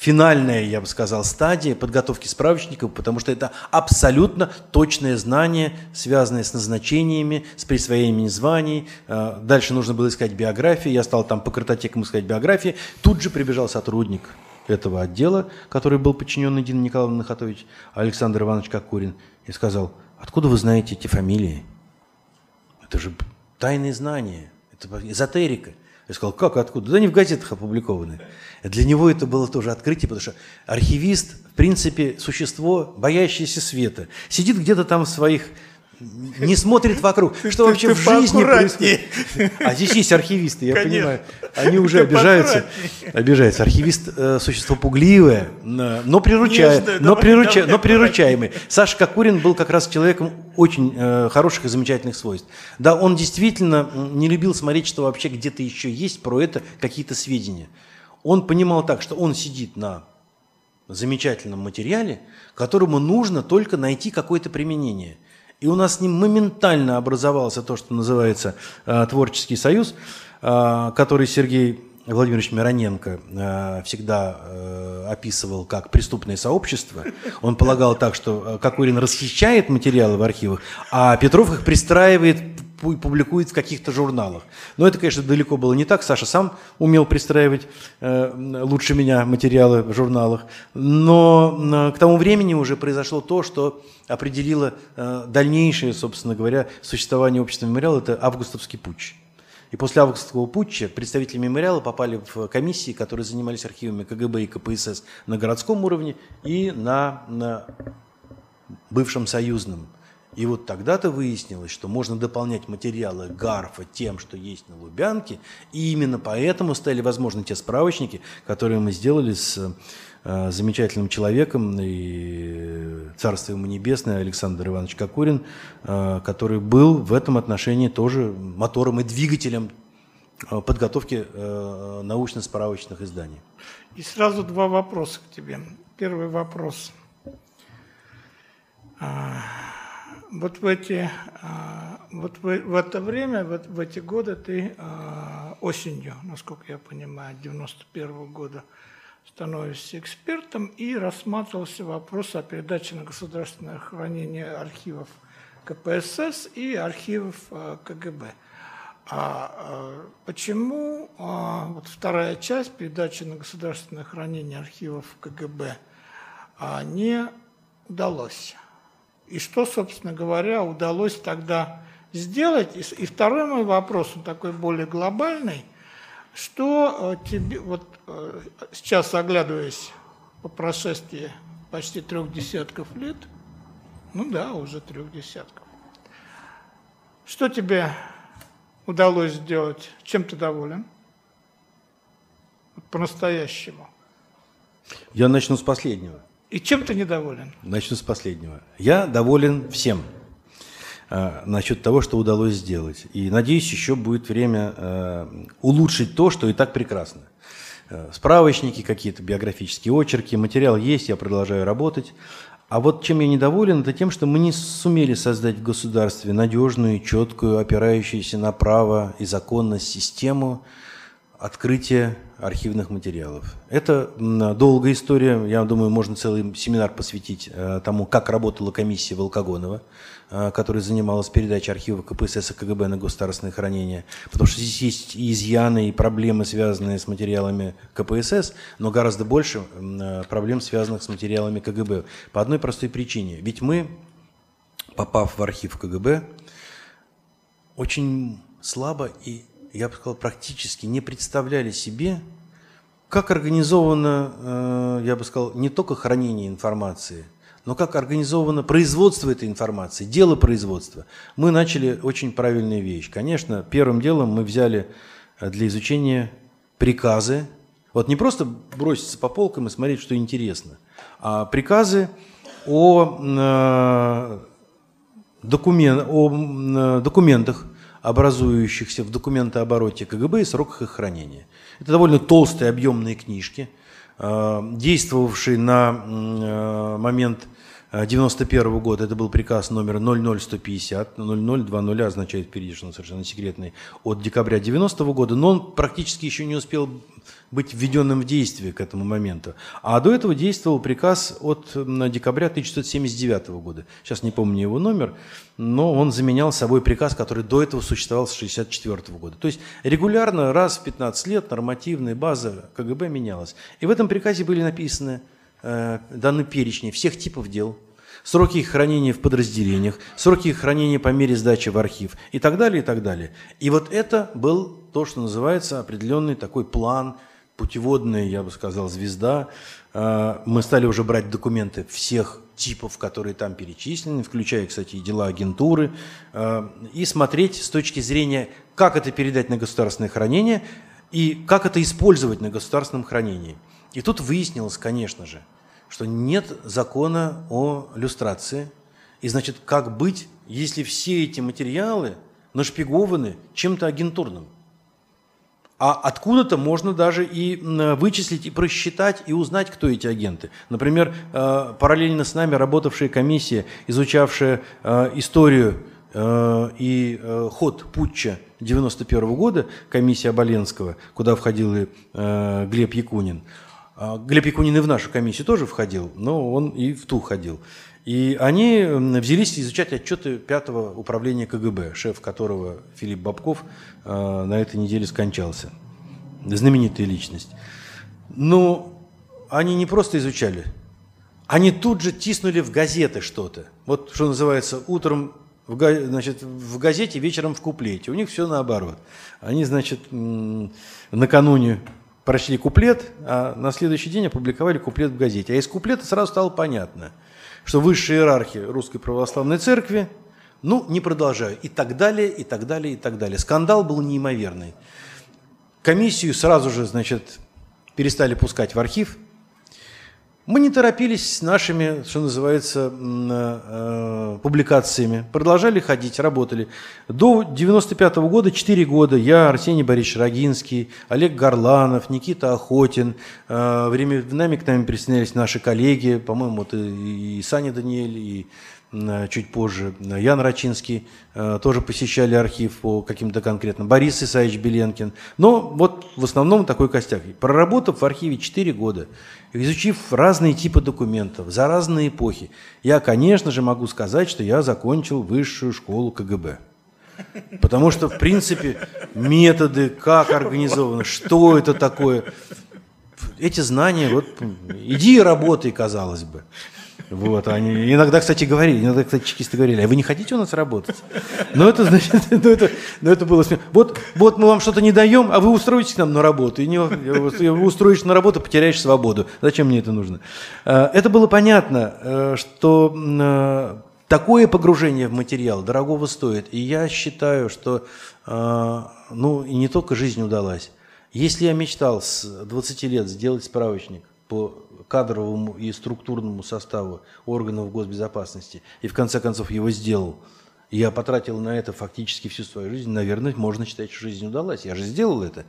финальная, я бы сказал, стадия подготовки справочников, потому что это абсолютно точное знание, связанное с назначениями, с присвоением званий. А, дальше нужно было искать биографии. Я стал там по картотекам искать биографии. Тут же прибежал сотрудник этого отдела, который был подчинен Дина Николаевна Нахатович, Александр Иванович Кокурин, и сказал, откуда вы знаете эти фамилии? Это же тайные знания, это эзотерика. Я сказал, как, откуда? Да они в газетах опубликованы. Для него это было тоже открытие, потому что архивист, в принципе, существо, боящееся света. Сидит где-то там в своих не смотрит вокруг, что вообще в жизни происходит. А здесь есть архивисты, я Конечно. понимаю. Они уже обижаются. Обижаются. Архивист э, существо пугливое, но, приручая, но, прируча, но приручаемый. Саша Кокурин был как раз человеком очень э, хороших и замечательных свойств. Да, он действительно не любил смотреть, что вообще где-то еще есть про это какие-то сведения. Он понимал так, что он сидит на замечательном материале, которому нужно только найти какое-то применение – и у нас с ним моментально образовался то, что называется э, творческий союз, э, который Сергей Владимирович Мироненко э, всегда э, описывал как преступное сообщество. Он полагал так, что э, Кокорин расхищает материалы в архивах, а Петров их пристраивает публикует в каких-то журналах. Но это, конечно, далеко было не так. Саша сам умел пристраивать э, лучше меня материалы в журналах. Но э, к тому времени уже произошло то, что определило э, дальнейшее, собственно говоря, существование общества мемориала. Это августовский путч. И после августовского путча представители мемориала попали в комиссии, которые занимались архивами КГБ и КПСС на городском уровне и на, на бывшем союзном. И вот тогда-то выяснилось, что можно дополнять материалы Гарфа тем, что есть на Лубянке, и именно поэтому стали возможны те справочники, которые мы сделали с э, замечательным человеком и царство ему небесное Александр Иванович Кокурин, э, который был в этом отношении тоже мотором и двигателем э, подготовки э, научно-справочных изданий. И сразу два вопроса к тебе. Первый вопрос. А, вот в эти, а, вот в, в это время, вот в эти годы ты а, осенью, насколько я понимаю, 91 -го года становишься экспертом и рассматривался вопрос о передаче на государственное хранение архивов КПСС и архивов а, КГБ. А почему вот вторая часть передачи на государственное хранение архивов КГБ не удалось? И что, собственно говоря, удалось тогда сделать? И, второй мой вопрос, он такой более глобальный. Что э, тебе, вот э, сейчас оглядываясь по прошествии почти трех десятков лет, ну да, уже трех десятков, Что тебе удалось сделать? Чем ты доволен? По-настоящему. Я начну с последнего. И чем ты недоволен? Начну с последнего. Я доволен всем э, насчет того, что удалось сделать. И надеюсь, еще будет время э, улучшить то, что и так прекрасно. Э, справочники какие-то, биографические очерки, материал есть, я продолжаю работать. А вот чем я недоволен, это тем, что мы не сумели создать в государстве надежную, четкую, опирающуюся на право и законность систему открытия архивных материалов. Это долгая история. Я думаю, можно целый семинар посвятить э, тому, как работала комиссия Волкогонова, э, которая занималась передачей архивов КПСС и КГБ на государственное хранение. Потому что здесь есть и изъяны, и проблемы, связанные с материалами КПСС, но гораздо больше э, проблем, связанных с материалами КГБ. По одной простой причине. Ведь мы, попав в архив КГБ, очень слабо и я бы сказал, практически не представляли себе, как организовано, э, я бы сказал, не только хранение информации, но как организовано производство этой информации, дело производства. Мы начали очень правильную вещь. Конечно, первым делом мы взяли э, для изучения приказы. Вот не просто броситься по полкам и смотреть, что интересно, а приказы о, э, документ, о документах, образующихся в документообороте КГБ и сроках их хранения. Это довольно толстые объемные книжки, э, действовавшие на э, момент 91 -го года, это был приказ номер 00150, 0020 означает впереди, что он совершенно секретный, от декабря 90 -го года, но он практически еще не успел быть введенным в действие к этому моменту. А до этого действовал приказ от декабря 1979 года. Сейчас не помню его номер, но он заменял собой приказ, который до этого существовал с 1964 года. То есть регулярно, раз в 15 лет, нормативная база КГБ менялась. И в этом приказе были написаны Э, даны перечни всех типов дел, сроки их хранения в подразделениях, сроки их хранения по мере сдачи в архив и так далее, и так далее. И вот это был то, что называется определенный такой план, путеводная, я бы сказал, звезда. Э, мы стали уже брать документы всех типов, которые там перечислены, включая, кстати, и дела агентуры, э, и смотреть с точки зрения, как это передать на государственное хранение и как это использовать на государственном хранении – и тут выяснилось, конечно же, что нет закона о люстрации. И значит, как быть, если все эти материалы нашпигованы чем-то агентурным? А откуда-то можно даже и вычислить, и просчитать, и узнать, кто эти агенты. Например, э, параллельно с нами работавшая комиссия, изучавшая э, историю э, и ход путча 91 года, комиссия Оболенского, куда входил и Глеб Якунин, а, Глеб Якунин и в нашу комиссию тоже входил, но он и в ту ходил. И они взялись изучать отчеты пятого управления КГБ, шеф которого Филипп Бабков а, на этой неделе скончался. Знаменитая личность. Но они не просто изучали, они тут же тиснули в газеты что-то. Вот что называется, утром в, значит, в газете, вечером в куплете. У них все наоборот. Они, значит, накануне прочли куплет, а на следующий день опубликовали куплет в газете. А из куплета сразу стало понятно, что высшие иерархи Русской Православной Церкви, ну, не продолжаю, и так далее, и так далее, и так далее. Скандал был неимоверный. Комиссию сразу же, значит, перестали пускать в архив – мы не торопились с нашими, что называется, э, э, публикациями. Продолжали ходить, работали. До 95 -го года, 4 года, я, Арсений Борисович Рогинский, Олег Горланов, Никита Охотин. Э, временами к нам присоединялись наши коллеги, по-моему, это и Саня Даниэль, и чуть позже. Ян Рачинский э, тоже посещали архив по каким-то конкретным. Борис Исаевич Беленкин. Но вот в основном такой костяк. Проработав в архиве 4 года, изучив разные типы документов за разные эпохи, я, конечно же, могу сказать, что я закончил высшую школу КГБ. Потому что, в принципе, методы, как организовано, что это такое, эти знания, вот, иди и работай, казалось бы. Вот, они иногда, кстати, говорили, иногда, кстати, чекисты говорили, а вы не хотите у нас работать? Но это, значит, ну, это, ну, это было смешно. Вот, вот мы вам что-то не даем, а вы устроитесь нам на работу. И не, устроишь на работу, потеряешь свободу. Зачем мне это нужно? Э, это было понятно, э, что э, такое погружение в материал дорогого стоит. И я считаю, что ну, и не только жизнь удалась. Если я мечтал с 20 лет сделать справочник по кадровому и структурному составу органов госбезопасности, и в конце концов его сделал, я потратил на это фактически всю свою жизнь, наверное, можно считать, что жизнь удалась. Я же сделал это.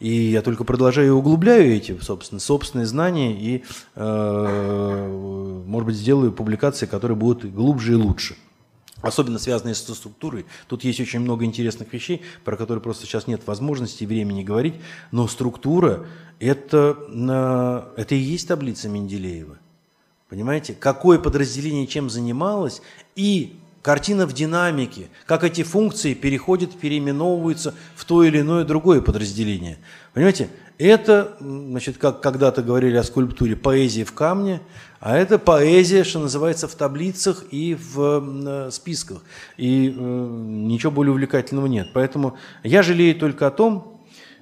И я только продолжаю и углубляю эти, собственно, собственные знания и, э, может быть, сделаю публикации, которые будут глубже и лучше. Особенно связанные со структурой. Тут есть очень много интересных вещей, про которые просто сейчас нет возможности и времени говорить. Но структура это, – это и есть таблица Менделеева. Понимаете? Какое подразделение чем занималось и Картина в динамике, как эти функции переходят, переименовываются в то или иное другое подразделение. Понимаете, это, значит, как когда-то говорили о скульптуре, поэзия в камне, а это поэзия, что называется, в таблицах и в э, списках. И э, ничего более увлекательного нет. Поэтому я жалею только о том,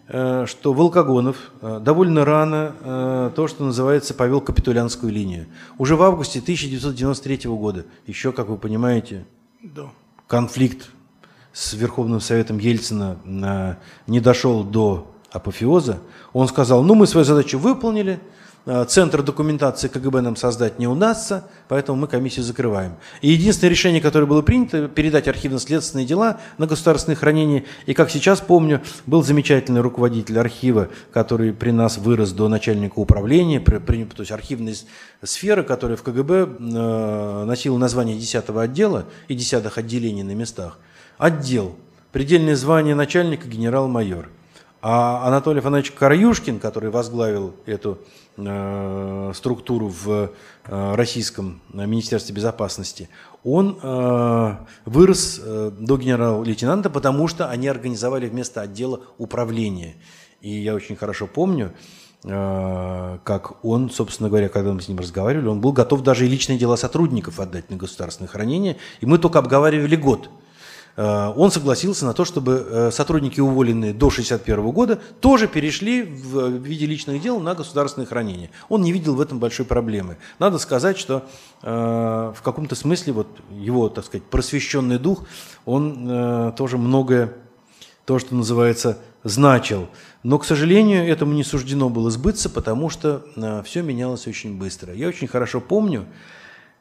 э, что Волкогонов э, довольно рано э, то, что называется, повел капитулянскую линию. Уже в августе 1993 года, еще, как вы понимаете, да. конфликт с Верховным Советом Ельцина э, не дошел до апофеоза, он сказал, ну мы свою задачу выполнили, э, центр документации КГБ нам создать не удастся, поэтому мы комиссию закрываем. И единственное решение, которое было принято, передать архивно-следственные дела на государственное хранение. И как сейчас помню, был замечательный руководитель архива, который при нас вырос до начальника управления, при, при, то есть архивная сфера, которая в КГБ э, носила название 10 отдела и десятых отделений на местах. Отдел. Предельное звание начальника генерал-майор. А Анатолий Афанасьевич Караюшкин, который возглавил эту э, структуру в э, российском Министерстве безопасности, он э, вырос э, до генерал-лейтенанта, потому что они организовали вместо отдела управления. И я очень хорошо помню, э, как он, собственно говоря, когда мы с ним разговаривали, он был готов даже и личные дела сотрудников отдать на государственное хранение. И мы только обговаривали год – Э, он согласился на то, чтобы э, сотрудники, уволенные до 1961 года, тоже перешли в виде личных дел на государственное хранение. Он не видел в этом большой проблемы. Надо сказать, что э, в каком-то смысле вот его, так сказать, просвещенный дух, он тоже многое, то, что называется, значил. Но, к сожалению, этому не суждено было сбыться, потому что все менялось очень быстро. Я очень хорошо помню,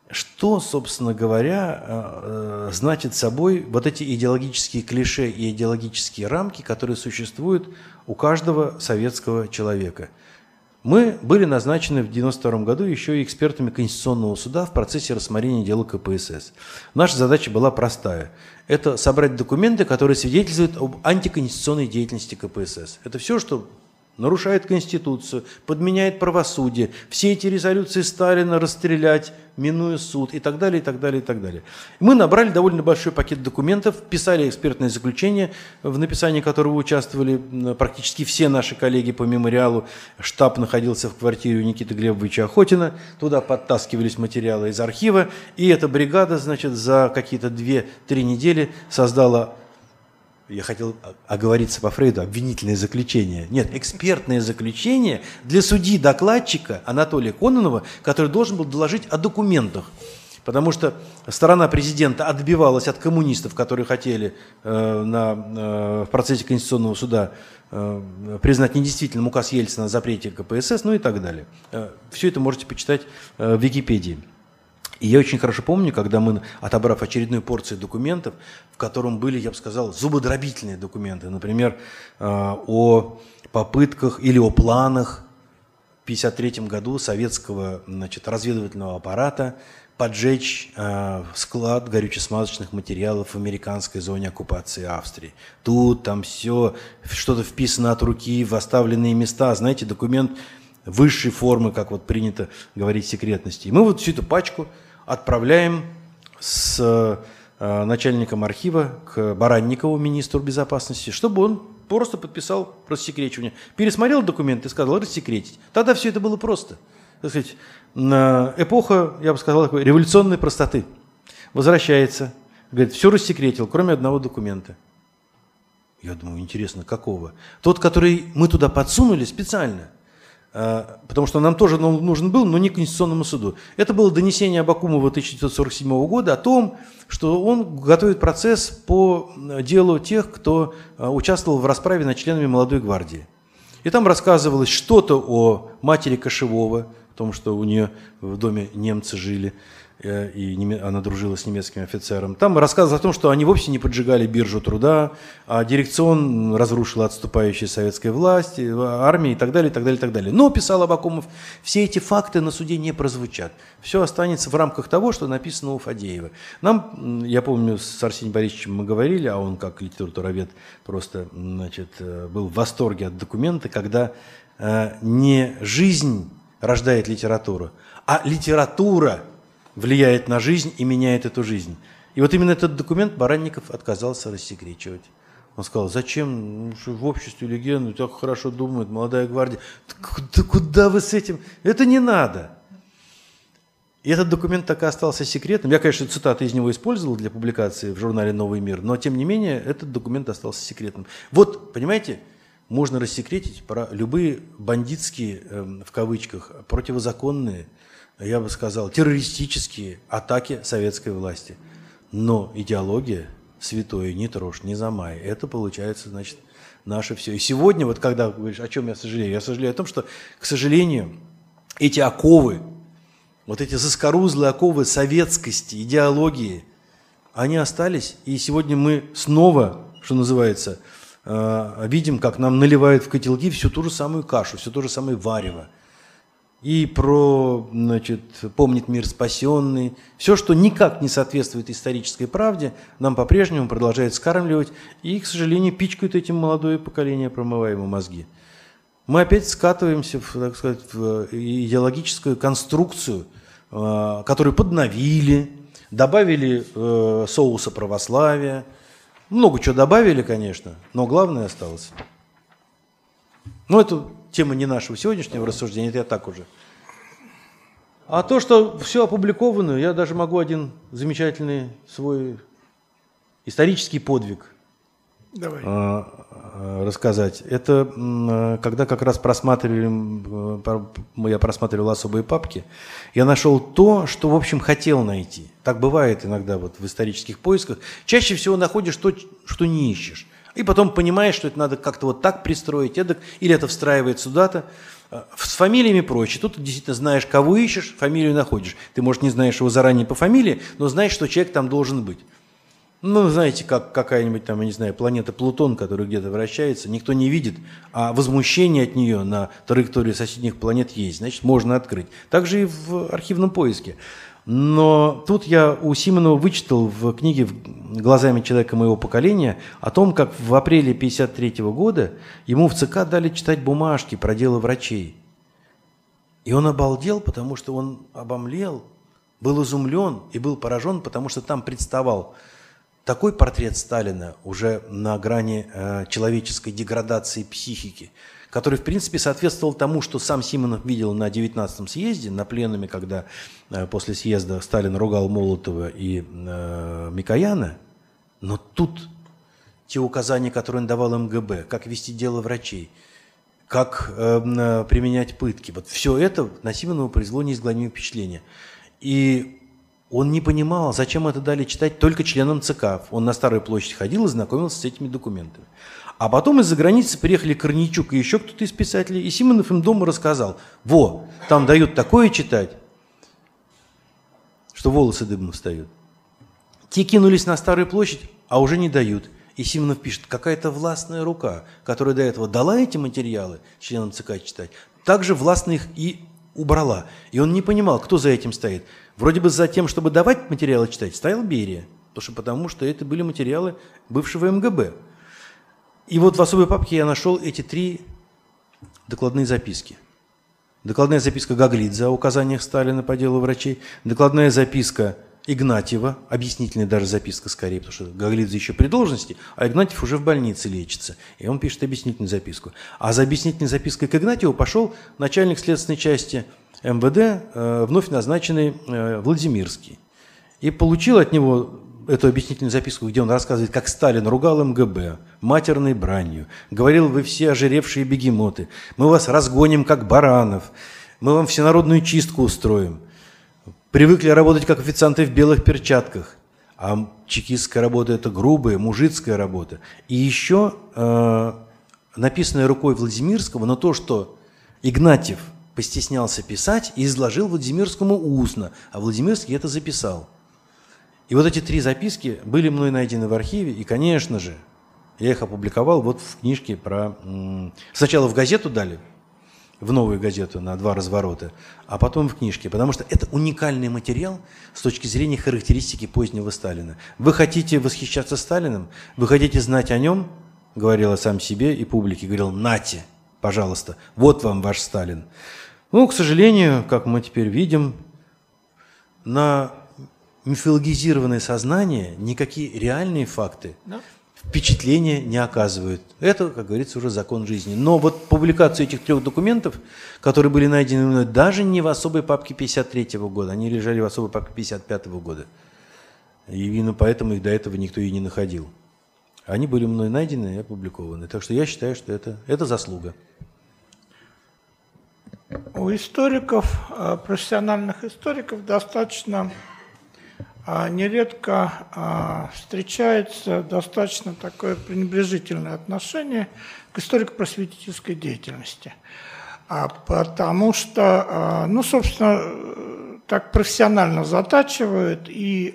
что, собственно говоря, э, э, значит собой вот эти идеологические клише и идеологические рамки, которые существуют у каждого советского человека? Мы были назначены в 1992 году еще и экспертами Конституционного суда в процессе рассмотрения дела КПСС. Наша задача была простая. Это собрать документы, которые свидетельствуют об антиконституционной деятельности КПСС. Это все, что нарушает Конституцию, подменяет правосудие, все эти резолюции Сталина расстрелять, минуя суд и так далее, и так далее, и так далее. Мы набрали довольно большой пакет документов, писали экспертное заключение, в написании которого участвовали практически все наши коллеги по мемориалу. Штаб находился в квартире у Никиты Глебовича Охотина, туда подтаскивались материалы из архива, и эта бригада, значит, за какие-то 2-3 недели создала я хотел оговориться по Фрейду, обвинительное заключение. Нет, экспертное заключение для судьи-докладчика Анатолия Кононова, который должен был доложить о документах. Потому что сторона президента отбивалась от коммунистов, которые хотели э, на, э, в процессе Конституционного суда э, признать недействительным указ Ельцина о запрете КПСС, ну и так далее. Э, все это можете почитать э, в Википедии. И я очень хорошо помню, когда мы, отобрав очередную порцию документов, в котором были, я бы сказал, зубодробительные документы, например, э, о попытках или о планах в 1953 году советского значит, разведывательного аппарата поджечь э, склад горюче-смазочных материалов в американской зоне оккупации Австрии. Тут там все, что-то вписано от руки в оставленные места. Знаете, документ высшей формы, как вот принято говорить, секретности. И мы вот всю эту пачку отправляем с э, начальником архива к Баранникову, министру безопасности, чтобы он просто подписал рассекречивание. Пересмотрел документы и сказал рассекретить. Тогда все это было просто. Так сказать, эпоха, я бы сказал, такой революционной простоты. Возвращается, говорит, все рассекретил, кроме одного документа. Я думаю, интересно, какого? Тот, который мы туда подсунули специально. Э, потому что нам тоже нужен был, но не Конституционному суду. Это было донесение Абакумова 1947 года о том, что он готовит процесс по делу тех, кто участвовал в расправе над членами молодой гвардии. И там рассказывалось что-то о матери Кошевого, о том, что у нее в доме немцы жили, Э, и она дружила с немецким офицером. Там рассказывалось о том, что они вовсе не поджигали биржу труда, а дирекцион разрушил отступающие советской власти, э, армии и так далее, и так далее, и так далее. Но, писал Абакумов, все эти факты на суде не прозвучат. Все останется в рамках того, что написано у Фадеева. Нам, я помню, с Арсением Борисовичем мы говорили, а он как литературовед просто значит, э, был в восторге от документа, когда не жизнь рождает литературу, а литература – влияет на жизнь и меняет эту жизнь. И вот именно этот документ Баранников отказался рассекречивать. Он сказал, зачем ну, в обществе легенды, так хорошо думают, молодая гвардия. Да куда вы с этим? Это не надо. И этот документ так и остался секретным. Я, конечно, цитаты из него использовал для публикации в журнале «Новый мир», но, тем не менее, этот документ остался секретным. Вот, понимаете, можно рассекретить про любые бандитские, э, в кавычках, противозаконные я бы сказал, террористические атаки советской власти. Но идеология святое не трожь, не замай. Это получается, значит, наше все. И сегодня, вот когда говоришь, о чем я сожалею, я сожалею о том, что, к сожалению, эти оковы, вот эти заскорузлые оковы советскости, идеологии, они остались, и сегодня мы снова, что называется, э, видим, как нам наливают в котелки всю ту же самую кашу, все то же самое варево и про, значит, помнит мир спасенный. Все, что никак не соответствует исторической правде, нам по-прежнему продолжают скармливать и, к сожалению, пичкают этим молодое поколение, промывая ему мозги. Мы опять скатываемся в, так сказать, в идеологическую конструкцию, э, которую подновили, добавили э, соуса православия. Много чего добавили, конечно, но главное осталось. Ну, это тема не нашего сегодняшнего рассуждения, это я так уже. А то, что все опубликовано, я даже могу один замечательный свой исторический подвиг Давай. А, рассказать. Это когда как раз просматривали, я просматривал особые папки, я нашел то, что, в общем, хотел найти. Так бывает иногда вот в исторических поисках. Чаще всего находишь то, что не ищешь. И потом понимаешь, что это надо как-то вот так пристроить, эдак, или это встраивается сюда-то. А, с фамилиями проще. Тут действительно знаешь, кого ищешь, фамилию находишь. Ты, может, не знаешь его заранее по фамилии, но знаешь, что человек там должен быть. Ну, знаете, как какая-нибудь там, я не знаю, планета Плутон, которая где-то вращается, никто не видит, а возмущение от нее на траектории соседних планет есть, значит, можно открыть. Также и в архивном поиске. Но тут я у Симонова вычитал в книге «Глазами человека моего поколения» о том, как в апреле 1953 года ему в ЦК дали читать бумажки про дело врачей. И он обалдел, потому что он обомлел, был изумлен и был поражен, потому что там представал такой портрет Сталина уже на грани э, человеческой деградации психики – который, в принципе, соответствовал тому, что сам Симонов видел на 19-м съезде, на пленуме, когда э, после съезда Сталин ругал Молотова и э, Микояна. Но тут те указания, которые он давал МГБ, как вести дело врачей, как э, применять пытки, вот все это на Симонова произвело неизгладимое впечатление. И он не понимал, зачем это дали читать только членам ЦК. Он на Старую площадь ходил и знакомился с этими документами. А потом из-за границы приехали Корничук и еще кто-то из писателей, и Симонов им дома рассказал, во, там дают такое читать, что волосы дыбом встают. Те кинулись на Старую площадь, а уже не дают. И Симонов пишет, какая-то властная рука, которая до этого дала эти материалы членам ЦК читать, также властно их и убрала. И он не понимал, кто за этим стоит. Вроде бы за тем, чтобы давать материалы читать, стоял Берия. Потому что, потому что это были материалы бывшего МГБ. И вот в особой папке я нашел эти три докладные записки. Докладная записка Гаглидзе о указаниях Сталина по делу врачей, докладная записка Игнатьева, объяснительная даже записка скорее, потому что Гаглидзе еще при должности, а Игнатьев уже в больнице лечится, и он пишет объяснительную записку. А за объяснительной запиской к Игнатьеву пошел начальник следственной части МВД, э, вновь назначенный э, Владимирский. И получил от него эту объяснительную записку, где он рассказывает, как Сталин ругал МГБ матерной бранью, говорил, вы все ожиревшие бегемоты, мы вас разгоним, как баранов, мы вам всенародную чистку устроим. Привыкли работать, как официанты в белых перчатках. А чекистская работа – это грубая, мужицкая работа. И еще э, написанное рукой Владимирского, но то, что Игнатьев постеснялся писать и изложил Владимирскому устно, а Владимирский это записал. И вот эти три записки были мной найдены в архиве, и, конечно же, я их опубликовал вот в книжке про... Сначала в газету дали, в новую газету на два разворота, а потом в книжке, потому что это уникальный материал с точки зрения характеристики позднего Сталина. Вы хотите восхищаться Сталиным, вы хотите знать о нем, говорил я сам себе и публике, говорил, нате, пожалуйста, вот вам ваш Сталин. Ну, к сожалению, как мы теперь видим, на мифологизированное сознание никакие реальные факты да. впечатления не оказывают. Это, как говорится, уже закон жизни. Но вот публикацию этих трех документов, которые были найдены мной даже не в особой папке 53 года, они лежали в особой папке 55 года. И именно поэтому их до этого никто и не находил. Они были мной найдены и опубликованы. Так что я считаю, что это, это заслуга. У историков, э, профессиональных историков достаточно нередко а, встречается достаточно такое пренебрежительное отношение к историко-просветительской деятельности. А потому что, ну, собственно, так профессионально затачивают, и,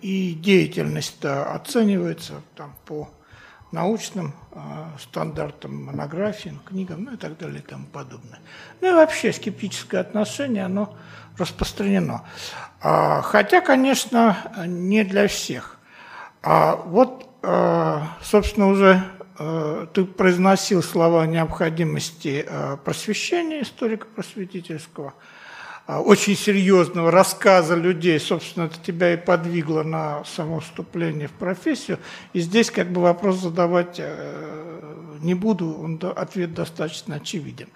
и деятельность оценивается там, по научным стандартам, монографиям, книгам, ну и так далее и тому подобное. Ну и вообще скептическое отношение, оно распространено. А, хотя, конечно, не для всех. А вот, а, собственно, уже ты произносил слова необходимости просвещения историко-просветительского, очень серьезного рассказа людей, собственно, это тебя и подвигло на само вступление в профессию. И здесь как бы вопрос задавать не буду, он, ответ достаточно очевиден.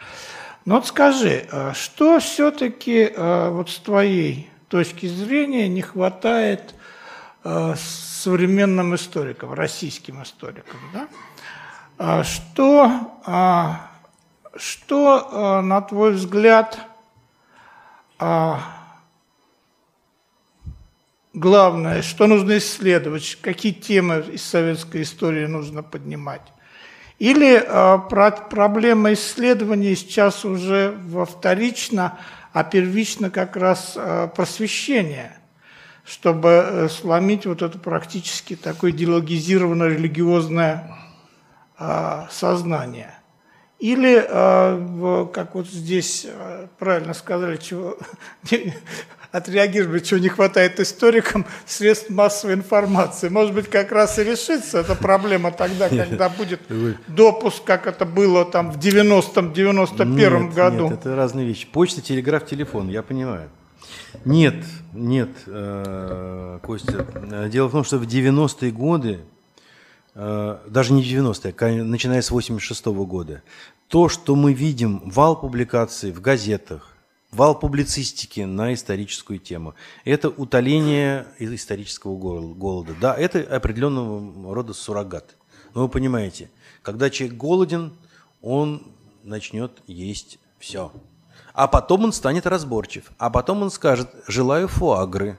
Но вот скажи, что все-таки вот с твоей точки зрения не хватает э, современным историкам, российским историкам. Да? А что, а, что, на твой взгляд, а, главное, что нужно исследовать, какие темы из советской истории нужно поднимать? Или проблема исследования сейчас уже во вторично – а первично как раз э, просвещение, чтобы э, сломить вот это практически такое идеологизированное религиозное э, сознание. Или, как вот здесь правильно сказали, чего отреагировали, чего не хватает историкам средств массовой информации. Может быть, как раз и решится эта проблема тогда, когда будет допуск, как это было там в 90-м, 91-м году. Нет, это разные вещи. Почта, телеграф, телефон, я понимаю. Нет, нет, э, Костя. Дело в том, что в 90-е годы, э, даже не 90-е, а начиная с 86 -го года, то, что мы видим, вал публикаций в газетах, вал публицистики на историческую тему. Это утоление исторического голода. Да, это определенного рода суррогат. Но вы понимаете, когда человек голоден, он начнет есть все. А потом он станет разборчив. А потом он скажет «желаю фуагры»,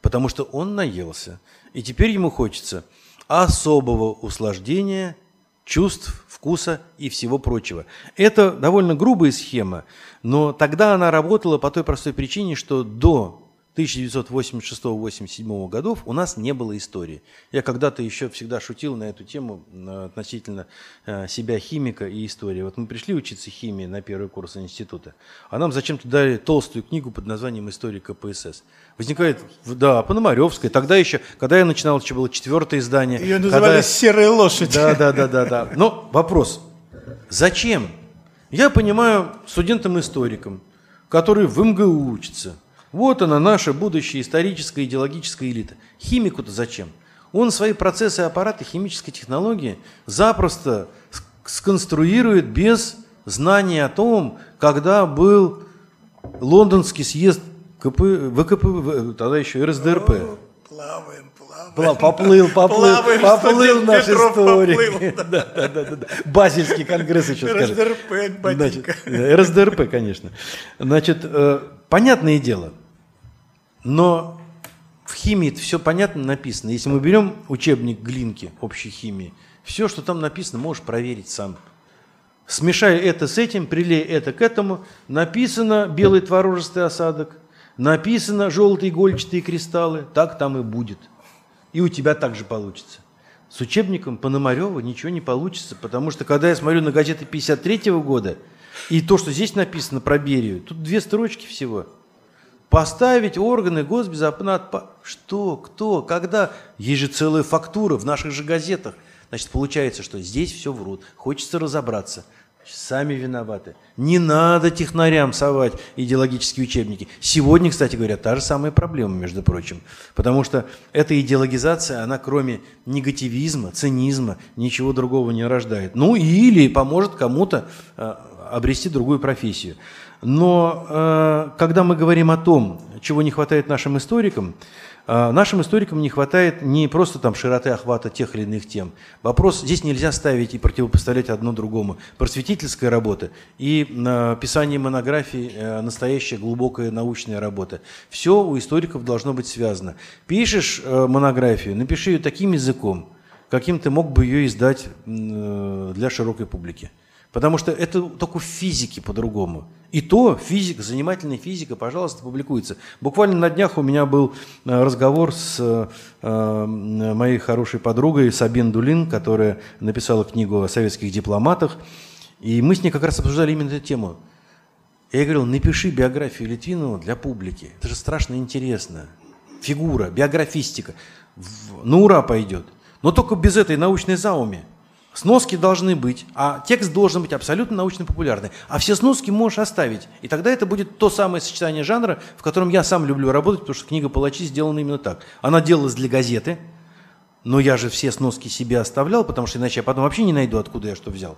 потому что он наелся. И теперь ему хочется особого услаждения – чувств, вкуса и всего прочего. Это довольно грубая схема, но тогда она работала по той простой причине, что до 1986-87 годов у нас не было истории. Я когда-то еще всегда шутил на эту тему э, относительно э, себя химика и истории. Вот мы пришли учиться химии на первый курс института, а нам зачем-то дали толстую книгу под названием «История КПСС». Возникает, да, Пономаревская. Тогда еще, когда я начинал, еще было четвертое издание. Ее называли когда... «Серая лошадь». Да, да, да, да, да. Но вопрос, зачем? Я понимаю студентам-историкам, которые в МГУ учатся – вот она, наша будущая историческая идеологическая элита. Химику-то зачем? Он свои процессы аппараты химической технологии запросто сконструирует без знания о том, когда был лондонский съезд КП, ВКП, тогда еще РСДРП. Плаваем. Поплыл, поплыл, Плаваем, поплыл наш Петров историк. поплыл, Да, да, да, да, да. Базельский конгресс еще скажет. РСДРП, батенька. Значит, э, РСДРП, конечно. Значит, э, понятное дело, но в химии все понятно написано. Если мы берем учебник Глинки общей химии, все, что там написано, можешь проверить сам. Смешай это с этим, прилей это к этому. Написано белый творожистый осадок, написано желтые игольчатые кристаллы, так там и будет. И у тебя так же получится. С учебником Пономарева ничего не получится, потому что когда я смотрю на газеты 53 года, и то, что здесь написано про Берию, тут две строчки всего. Поставить органы госбезопасности. Что, кто, когда? Есть же целая фактура в наших же газетах. Значит, получается, что здесь все врут. Хочется разобраться. Сами виноваты. Не надо технарям совать идеологические учебники. Сегодня, кстати говоря, та же самая проблема, между прочим. Потому что эта идеологизация, она кроме негативизма, цинизма, ничего другого не рождает. Ну или поможет кому-то э, обрести другую профессию. Но э, когда мы говорим о том, чего не хватает нашим историкам, нашим историкам не хватает не просто там широты охвата тех или иных тем. Вопрос здесь нельзя ставить и противопоставлять одно другому. Просветительская работа и э, писание монографий, э, настоящая глубокая научная работа. Все у историков должно быть связано. Пишешь э, монографию, напиши ее таким языком, каким ты мог бы ее издать э, для широкой публики. Потому что это только в физике по-другому. И то физика, занимательная физика, пожалуйста, публикуется. Буквально на днях у меня был э, разговор с э, моей хорошей подругой Сабин Дулин, которая написала книгу о советских дипломатах. И мы с ней как раз обсуждали именно эту тему. Я говорил, напиши биографию Литвинова для публики. Это же страшно интересно. Фигура, биографистика. На ура пойдет. Но только без этой научной зауми. Сноски должны быть, а текст должен быть абсолютно научно-популярный. А все сноски можешь оставить. И тогда это будет то самое сочетание жанра, в котором я сам люблю работать, потому что книга «Палачи» сделана именно так. Она делалась для газеты, но я же все сноски себе оставлял, потому что иначе я потом вообще не найду, откуда я что взял.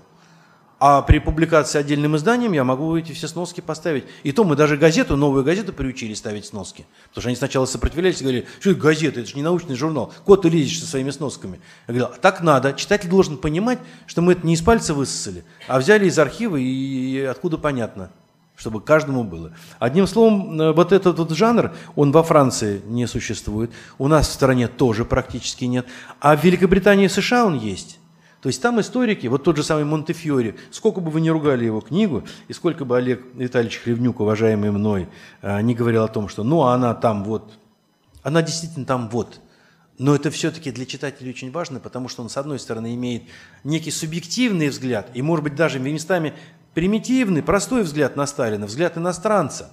А при публикации отдельным изданием я могу эти все сноски поставить. И то мы даже газету, новую газету приучили ставить сноски. Потому что они сначала сопротивлялись и говорили, что это газета, это же не научный журнал. Кот ты лезешь со своими сносками. Я говорил, так надо. Читатель должен понимать, что мы это не из пальца высосали, а взяли из архива и откуда понятно чтобы каждому было. Одним словом, э, вот этот вот жанр, он во Франции не существует, у нас в стране тоже практически нет, а в Великобритании и США он есть. То есть там историки, вот тот же самый Монтефьори, сколько бы вы ни ругали его книгу, и сколько бы Олег Витальевич Хревнюк, уважаемый мной, э, не говорил о том, что ну она там вот, она действительно там вот. Но это все-таки для читателей очень важно, потому что он, с одной стороны, имеет некий субъективный взгляд, и, может быть, даже местами примитивный, простой взгляд на Сталина, взгляд иностранца.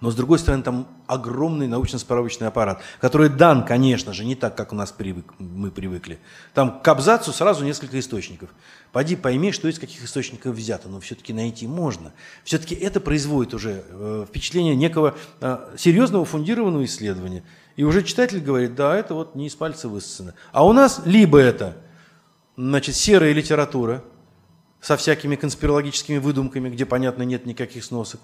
Но, с другой стороны, там огромный научно-справочный аппарат, который дан, конечно же, не так, как у нас привык, мы привыкли. Там к абзацу сразу несколько источников. Пойди пойми, что из каких источников взято, но все-таки найти можно. Все-таки это производит уже э, впечатление некого э, серьезного фундированного исследования. И уже читатель говорит, да, это вот не из пальца высосано. А у нас либо это значит, серая литература, со всякими конспирологическими выдумками, где, понятно, нет никаких сносок.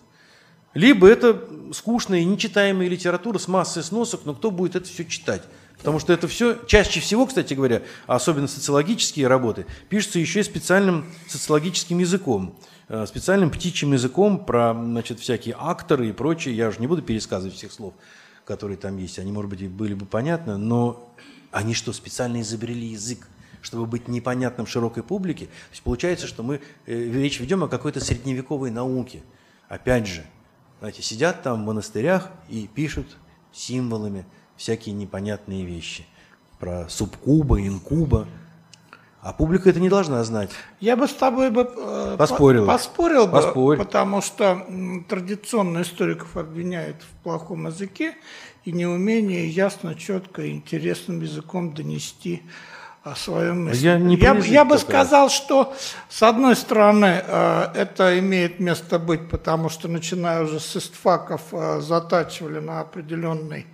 Либо это скучная и нечитаемая литература с массой сносок, но кто будет это все читать? Потому что это все, чаще всего, кстати говоря, особенно социологические работы, пишутся еще и специальным социологическим языком, э, специальным птичьим языком про значит, всякие акторы и прочее. Я уже не буду пересказывать всех слов, которые там есть. Они, может быть, были бы понятны, но они что, специально изобрели язык? чтобы быть непонятным широкой публике. То есть получается, что мы э, речь ведем о какой-то средневековой науке. Опять же, знаете, сидят там в монастырях и пишут символами всякие непонятные вещи про субкуба, инкуба. А публика это не должна знать. Я бы с тобой бы э, поспорил, поспорил бы, Поспорь. потому что традиционно историков обвиняют в плохом языке и неумение ясно, четко и интересным языком донести о своем мысли. Я, не я, я бы сказал, что с одной стороны э, это имеет место быть, потому что начиная уже с истфаков э, затачивали на определенный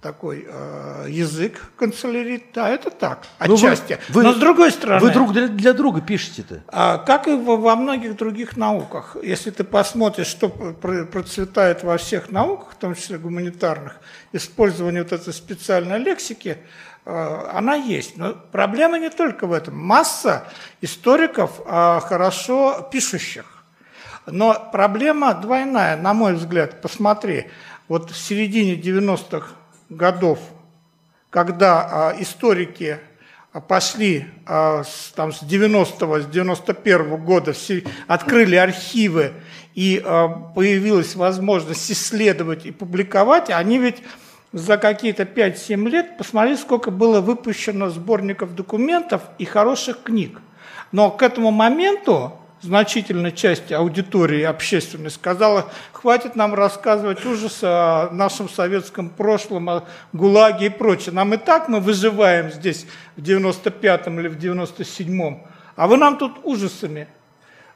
такой э, язык канцелярит, да, это так, ну, отчасти. Вы, Но с другой стороны... Вы друг для, для друга пишете-то. А, как и во, во многих других науках. Если ты посмотришь, что процветает во всех науках, в том числе гуманитарных, использование вот этой специальной лексики – она есть. Но проблема не только в этом. Масса историков э, хорошо пишущих. Но проблема двойная, на мой взгляд. Посмотри, вот в середине 90-х годов, когда э, историки пошли там, с 90-го, с 91-го года, открыли архивы, и появилась возможность исследовать и публиковать, они ведь за какие-то 5-7 лет посмотри, сколько было выпущено сборников документов и хороших книг. Но к этому моменту значительная часть аудитории общественной сказала, хватит нам рассказывать ужасы о нашем советском прошлом, о ГУЛАГе и прочее. Нам и так мы выживаем здесь в 95-м или в 97-м, а вы нам тут ужасами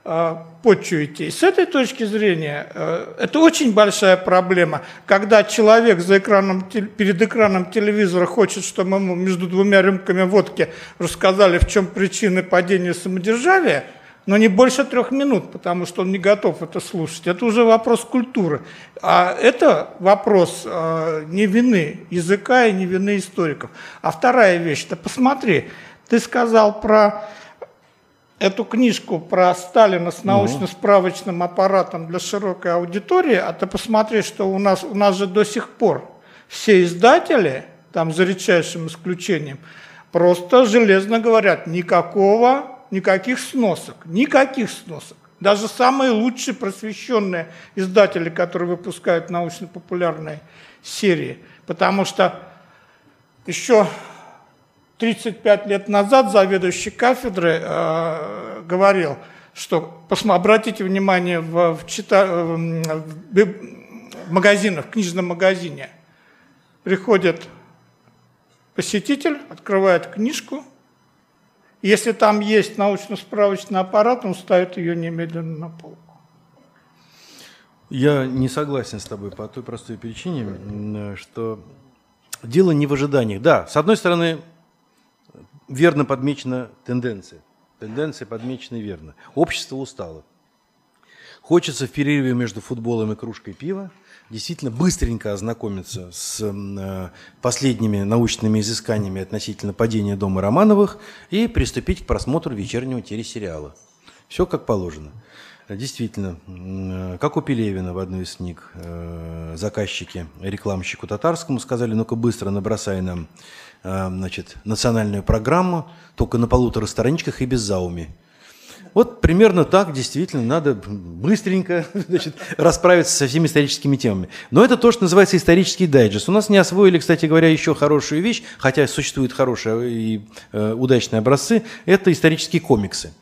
Э, почуете. И с этой точки зрения э, это очень большая проблема, когда человек за экраном, перед экраном телевизора хочет, чтобы ему между двумя рюмками водки рассказали, в чем причины падения самодержавия, но не больше трех минут, потому что он не готов это слушать. Это уже вопрос культуры. А это вопрос э, не вины языка и не вины историков. А вторая вещь, да посмотри, ты сказал про эту книжку про Сталина с научно-справочным аппаратом для широкой аудитории, а ты посмотри, что у нас, у нас же до сих пор все издатели, там за редчайшим исключением, просто железно говорят, никакого, никаких сносок, никаких сносок. Даже самые лучшие просвещенные издатели, которые выпускают научно-популярные серии. Потому что еще 35 лет назад заведующий кафедры э, говорил, что обратите внимание в, в, чита, в, в магазинах, в книжном магазине приходит посетитель, открывает книжку, если там есть научно-справочный аппарат, он ставит ее немедленно на полку. Я не согласен с тобой по той простой причине, что дело не в ожиданиях. Да, с одной стороны, верно подмечена тенденция. Тенденция подмечена верно. Общество устало. Хочется в перерыве между футболом и кружкой пива действительно быстренько ознакомиться с э, последними научными изысканиями относительно падения дома Романовых и приступить к просмотру вечернего телесериала. Все как положено. Действительно, э, как у Пелевина в одной из книг, э, заказчики рекламщику татарскому сказали, ну-ка быстро набросай нам значит, национальную программу, только на полутора страничках и без зауми. Вот примерно так действительно надо быстренько значит, расправиться со всеми историческими темами. Но это то, что называется исторический дайджест. У нас не освоили, кстати говоря, еще хорошую вещь, хотя существуют хорошие и э, удачные образцы, это исторические комиксы.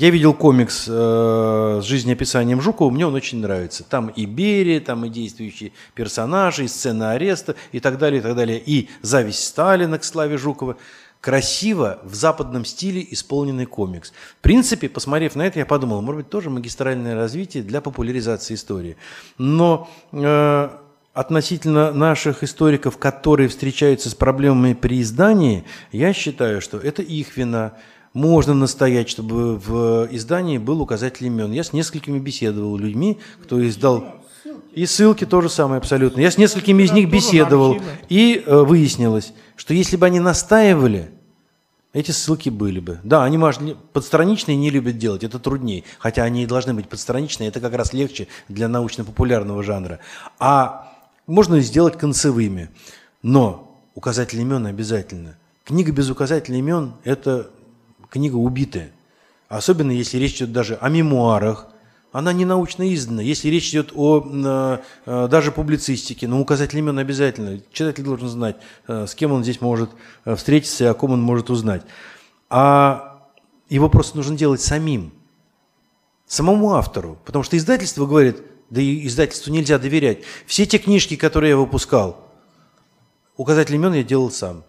Я видел комикс э, с жизнеописанием Жукова, мне он очень нравится. Там и Берия, там и действующие персонажи, и сцена ареста, и так далее, и так далее. И зависть Сталина к славе Жукова. Красиво, в западном стиле исполненный комикс. В принципе, посмотрев на это, я подумал, может быть, тоже магистральное развитие для популяризации истории. Но э, относительно наших историков, которые встречаются с проблемами при издании, я считаю, что это их вина – можно настоять, чтобы в издании был указатель имен. Я с несколькими беседовал людьми, кто издал... И ссылки тоже самое абсолютно. Я с несколькими из них беседовал. И э, выяснилось, что если бы они настаивали, эти ссылки были бы. Да, они подстраничные не любят делать, это труднее. Хотя они и должны быть подстраничные, это как раз легче для научно-популярного жанра. А можно сделать концевыми. Но указатель имен обязательно. Книга без указателя имен – это книга убитая. Особенно если речь идет даже о мемуарах, она не научно издана. Если речь идет о э, э, даже публицистике, но указатель имен обязательно. Читатель должен знать, э, с кем он здесь может встретиться и о ком он может узнать. А его просто нужно делать самим, самому автору. Потому что издательство говорит, да и издательству нельзя доверять. Все те книжки, которые я выпускал, указатель имен я делал сам.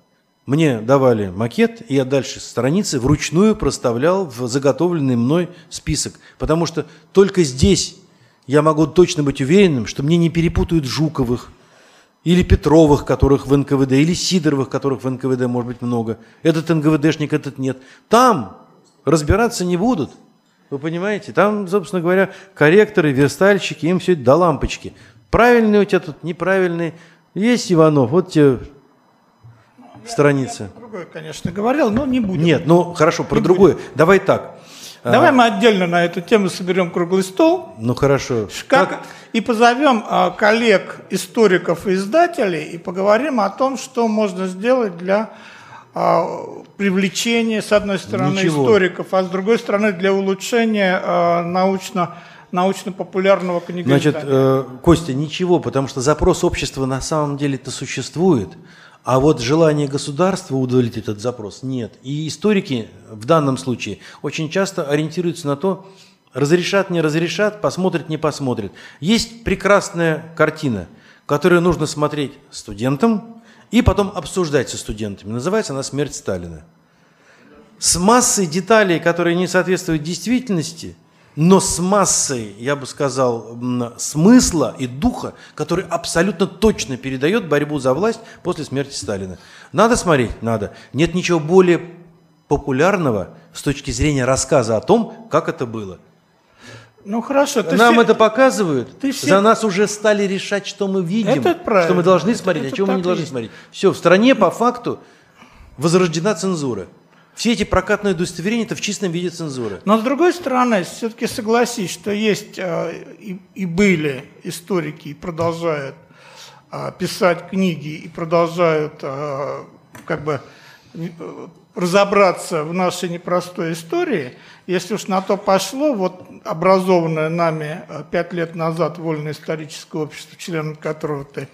Мне давали макет, и я дальше страницы вручную проставлял в заготовленный мной список. Потому что только здесь я могу точно быть уверенным, что мне не перепутают Жуковых, или Петровых, которых в НКВД, или Сидоровых, которых в НКВД может быть много. Этот НКВДшник, этот нет. Там разбираться не будут. Вы понимаете? Там, собственно говоря, корректоры, верстальщики, им все это до лампочки. Правильный у тебя тут, неправильный. Есть Иванов, вот тебе странице. Другое, конечно, говорил, но не будем. Нет, ну хорошо, про другое. Давай так. Давай А, мы отдельно на эту тему соберем круглый стол, Ну хорошо. как, и позовем а, коллег, историков и издателей и поговорим о том, что можно сделать для а, привлечения, с одной стороны, Ничего. историков, а с другой стороны, для улучшения а, научно, научно-популярного книгоиздания. Значит, э, Костя, ничего, потому что запрос общества на самом деле-то существует, а вот желание государства удовлетворить этот запрос нет. И историки в данном случае очень часто ориентируются на то, разрешат, не разрешат, посмотрят, не посмотрят. Есть прекрасная картина, которую нужно смотреть студентам и потом обсуждать со студентами. Называется она «Смерть Сталина» с массой деталей, которые не соответствуют действительности, но с массой, я бы сказал, смысла и духа, который абсолютно точно передает борьбу за власть после смерти Сталина. Надо смотреть? Надо. Нет ничего более популярного с точки зрения рассказа о том, как это было. Ну хорошо, ты Нам все- это показывают, ты все- за нас уже стали решать, что мы видим, Это что мы должны Это- смотреть, это а чего мы не должны есть. смотреть. Все, в стране по факту возрождена цензура. Все эти прокатные удостоверения – это в чистом виде цензуры. Но с другой стороны, все-таки согласись, что есть э, и, и были историки, и продолжают э, писать книги, и продолжают э, как бы э, разобраться в нашей непростой истории. Если уж на то пошло, вот образованное нами пять лет назад Вольное историческое общество, членом которого ты,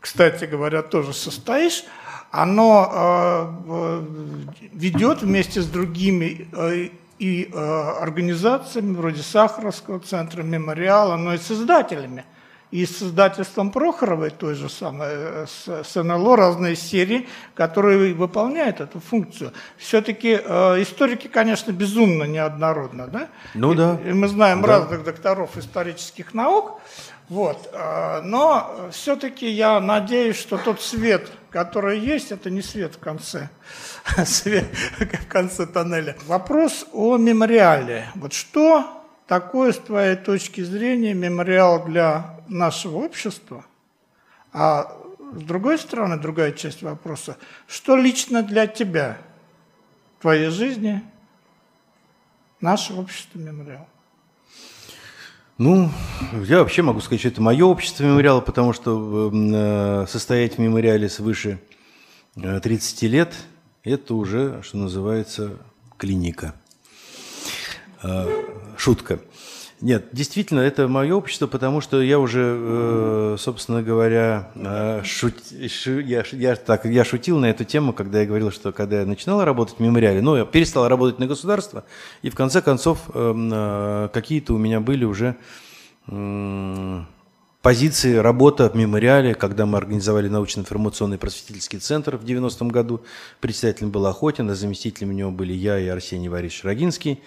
кстати говоря, тоже состоишь, оно э, ведет вместе с другими э, и э, организациями, вроде Сахаровского центра, мемориала, но и с издателями. И с издательством Прохоровой, той же самой, с, НЛО, разные серии, которые выполняют эту функцию. Все-таки историки, конечно, безумно неоднородны. Да? Ну И- да. И мы знаем Да. разных докторов исторических наук. Вот. Но все-таки я надеюсь, что тот свет, который есть, это не свет в конце, свет в конце тоннеля. Вопрос о мемориале. Вот что такое, с твоей точки зрения, мемориал для нашего общества? А с другой стороны, другая часть вопроса, что лично для тебя, твоей жизни, наше общество мемориал? Ну, я вообще могу сказать, что это мое общество мемориала, потому что э, состоять в мемориале свыше э, 30 лет – это уже, что называется, клиника. Э, Шутка. Нет, действительно, это мое общество, потому что я уже, э, собственно говоря, э, шут- шу- я, я так, я шутил на эту тему, когда я говорил, что когда я начинал работать в мемориале, ну, я перестал работать на государство, и в конце концов эм, э, какие-то у меня были уже позиции работа в мемориале, когда мы организовали научно-информационный просветительский центр в 90-м году. Председателем был Охотин, а заместителем у него были я и Арсений Борисович Рогинский.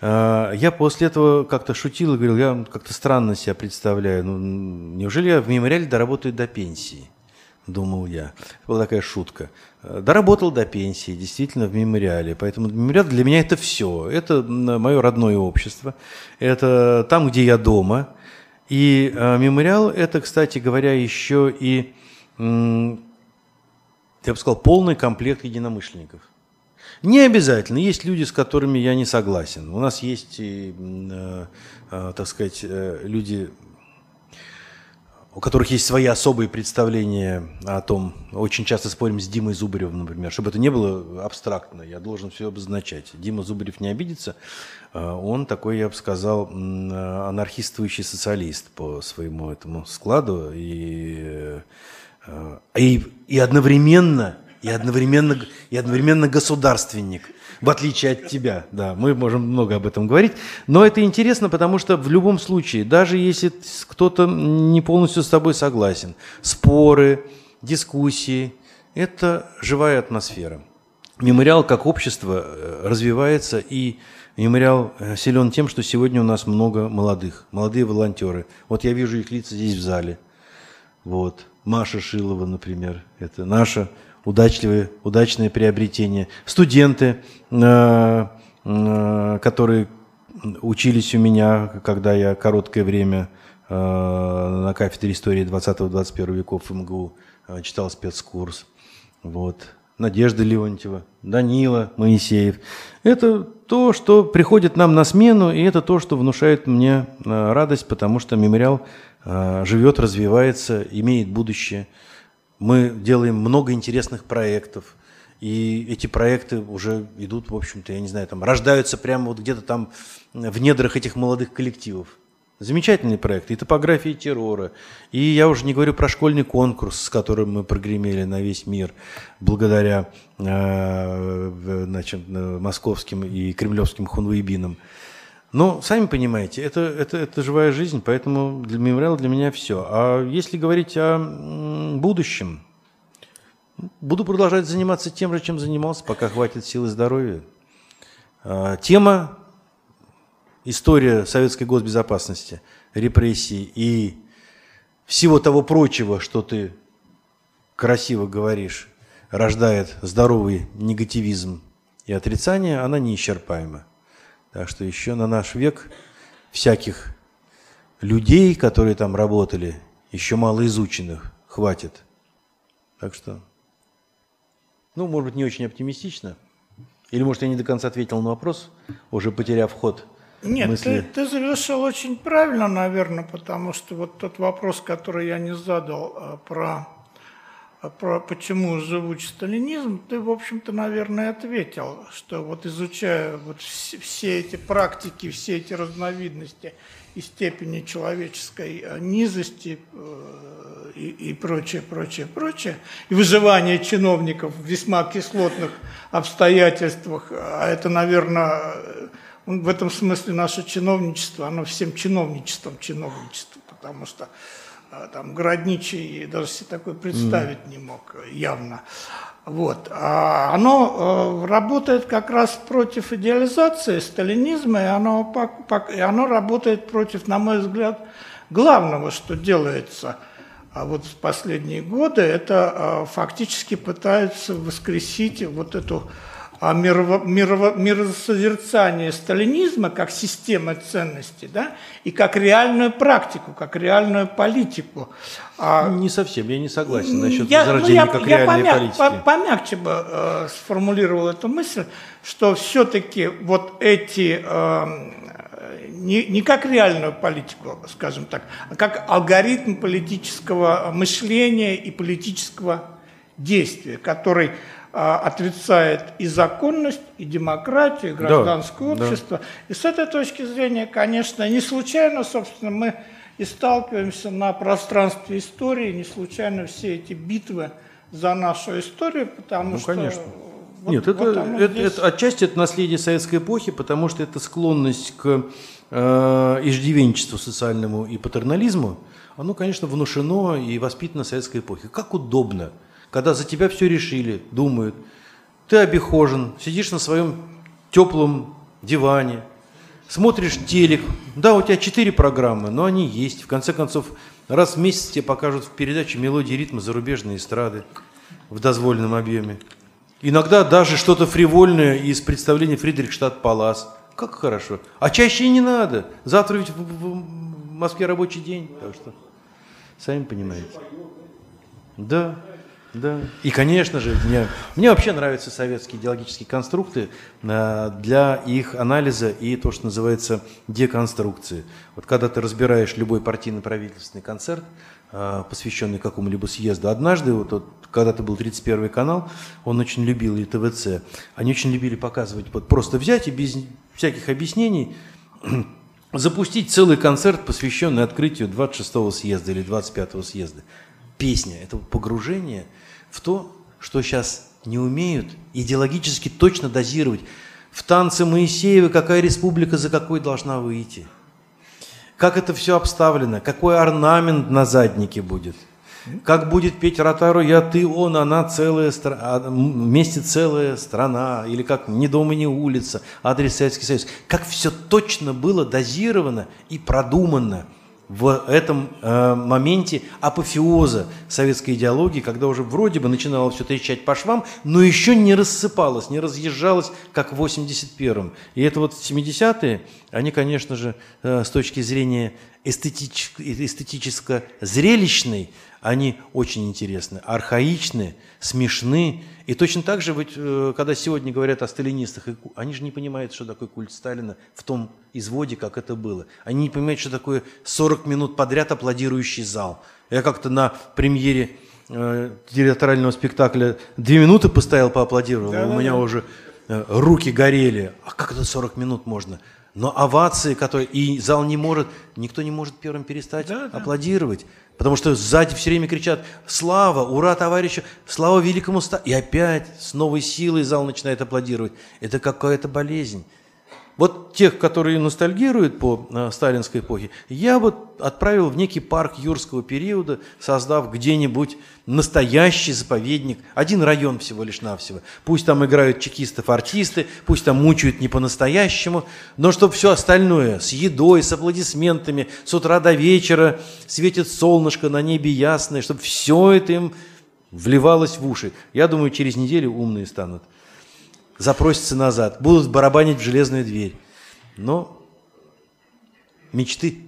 А, Я после этого как-то шутил и говорил, я как-то странно себя представляю. Ну, неужели я в мемориале доработаю до пенсии? Думал я. Была такая шутка. Доработал до пенсии, действительно, в мемориале. Поэтому мемориал для меня это все. Это мое родное общество. Это там, где я дома. И э, мемориал это, кстати говоря, еще и, я бы сказал, полный комплект единомышленников. Не обязательно. Есть люди, с которыми я не согласен. У нас есть, э, э, так сказать, э, люди, у которых есть свои особые представления о том, очень часто спорим с Димой Зубаревым, например, чтобы это не было абстрактно, я должен все обозначать. Дима Зубарев не обидится, он такой, я бы сказал, анархистующий социалист по своему этому складу и, и, и одновременно, и одновременно, и одновременно государственник. В отличие от тебя, да, мы можем много об этом говорить. Но это интересно, потому что в любом случае, даже если кто-то не полностью с тобой согласен, споры, дискуссии, это живая атмосфера. Мемориал как общество э, развивается, и мемориал э, силен тем, что сегодня у нас много молодых, молодые волонтеры. Вот я вижу их лица здесь в зале. Вот. Маша Шилова, например, это наше удачливое, удачное приобретение. Студенты, э, э, которые учились у меня, когда я короткое время э, на кафедре истории 20-21 веков МГУ читал спецкурс. Вот. Надежда Леонтьева, Данила Моисеев. Это то, что приходит нам на смену, и это то, что внушает мне радость, потому что мемориал живет, развивается, имеет будущее. Мы делаем много интересных проектов, и эти проекты уже идут, в общем-то, я не знаю, там рождаются прямо вот где-то там в недрах этих молодых коллективов. Замечательный проект. И топография террора. И я уже не говорю про школьный конкурс, с которым мы прогремели на весь мир, благодаря э, значит, московским и кремлевским хунвейбинам. Но, сами понимаете, это, это, это живая жизнь, поэтому для мемориала для меня все. А если говорить о будущем, буду продолжать заниматься тем же, чем занимался, пока хватит сил и здоровья. А, тема история советской госбезопасности, репрессий и всего того прочего, что ты красиво говоришь, рождает здоровый негативизм и отрицание, она неисчерпаема. Так что еще на наш век всяких людей, которые там работали, еще мало изученных, хватит. Так что, ну, может быть, не очень оптимистично. Или, может, я не до конца ответил на вопрос, уже потеряв ход – нет, мысли. Ты, ты завершил очень правильно, наверное, потому что вот тот вопрос, который я не задал а, про, про почему живучий сталинизм, ты, в общем-то, наверное, ответил, что вот изучая вот все, все эти практики, все эти разновидности и степени человеческой а, низости э, и, и прочее, прочее, прочее, и выживание чиновников в весьма кислотных обстоятельствах, а это, наверное, в этом смысле наше чиновничество, оно всем чиновничеством чиновничество, потому что а, там Городничий даже такое представить mm. не мог явно. Вот. А оно э, работает как раз против идеализации сталинизма, и оно, и оно работает против, на мой взгляд, главного, что делается а вот в последние годы, это э, фактически пытаются воскресить вот эту а мирово, мирово, миросозерцание сталинизма как системы ценностей, да, и как реальную практику, как реальную политику. А, не совсем, я не согласен насчет я, возрождения ну, я, как я реальной помяг, политики. По, помягче бы э, сформулировал эту мысль, что все-таки вот эти э, не, не как реальную политику, скажем так, а как алгоритм политического мышления и политического действия, который отрицает и законность, и демократию, и гражданское да, общество. Да. И с этой точки зрения, конечно, не случайно, собственно, мы и сталкиваемся на пространстве истории, не случайно все эти битвы за нашу историю, потому ну, что... конечно. Вот, Нет, вот это, это, здесь... это отчасти это наследие советской эпохи, потому что это склонность к э, иждивенчеству социальному и патернализму, оно, конечно, внушено и воспитано советской эпохой. Как удобно – когда за тебя все решили, думают. Ты обихожен, сидишь на своем теплом диване, смотришь телек. Да, у тебя четыре программы, но они есть. В конце концов, раз в месяц тебе покажут в передаче мелодии ритма зарубежной эстрады в дозволенном объеме. Иногда даже что-то фривольное из представления Фридрихштадт Палас. Как хорошо. А чаще и не надо. Завтра ведь в, в, в Москве рабочий день. Так что, сами понимаете. Да. Да. И, конечно же, мне, мне вообще нравятся советские идеологические конструкты э, для их анализа и то, что называется деконструкции. Вот когда ты разбираешь любой партийно-правительственный концерт, э, посвященный какому-либо съезду, однажды, вот, вот, когда ты был 31 канал, он очень любил и ТВЦ, они очень любили показывать, вот просто взять и без всяких объяснений запустить целый концерт, посвященный открытию 26-го съезда или 25-го съезда. Песня, это погружение – в то, что сейчас не умеют идеологически точно дозировать. В танце Моисеева какая республика за какой должна выйти. Как это все обставлено, какой орнамент на заднике будет. Как будет петь Ротару «Я, ты, он, она, целая страна, вместе целая страна», или как «Ни дома, ни улица», адрес Советский Союз. Как все точно было дозировано и продумано – в этом э, моменте апофеоза советской идеологии, когда уже вроде бы начинало все трещать по швам, но еще не рассыпалось, не разъезжалось, как в 81-м. И это вот 70-е, они, конечно же, э, с точки зрения эстетическо-зрелищной, они очень интересны, архаичны, смешны. И точно так же, э, когда сегодня говорят о сталинистах, они же не понимают, что такое культ Сталина в том изводе, как это было. Они не понимают, что такое 40 минут подряд аплодирующий зал. Я как-то на премьере э, театрального спектакля две минуты постоял, поаплодировал, да, у меня да. уже э, руки горели. А как это 40 минут можно? Но овации, которые... И зал не может... Никто не может первым перестать да, да. Потому что сзади все время кричат «Слава! Ура, товарищу! Слава великому ста...» И опять с новой силой зал начинает аплодировать. Это какая-то болезнь. Вот тех, которые ностальгируют по э, сталинской эпохе, я вот отправил в некий парк юрского периода, создав где-нибудь настоящий заповедник, один район всего лишь навсего. Пусть там играют чекистов-артисты, пусть там мучают не по-настоящему, но чтобы все остальное с едой, с аплодисментами, с утра до вечера светит солнышко на небе ясное, чтобы все это им вливалось в уши. Я думаю, через неделю умные станут запросятся назад, будут барабанить в железную дверь. Но мечты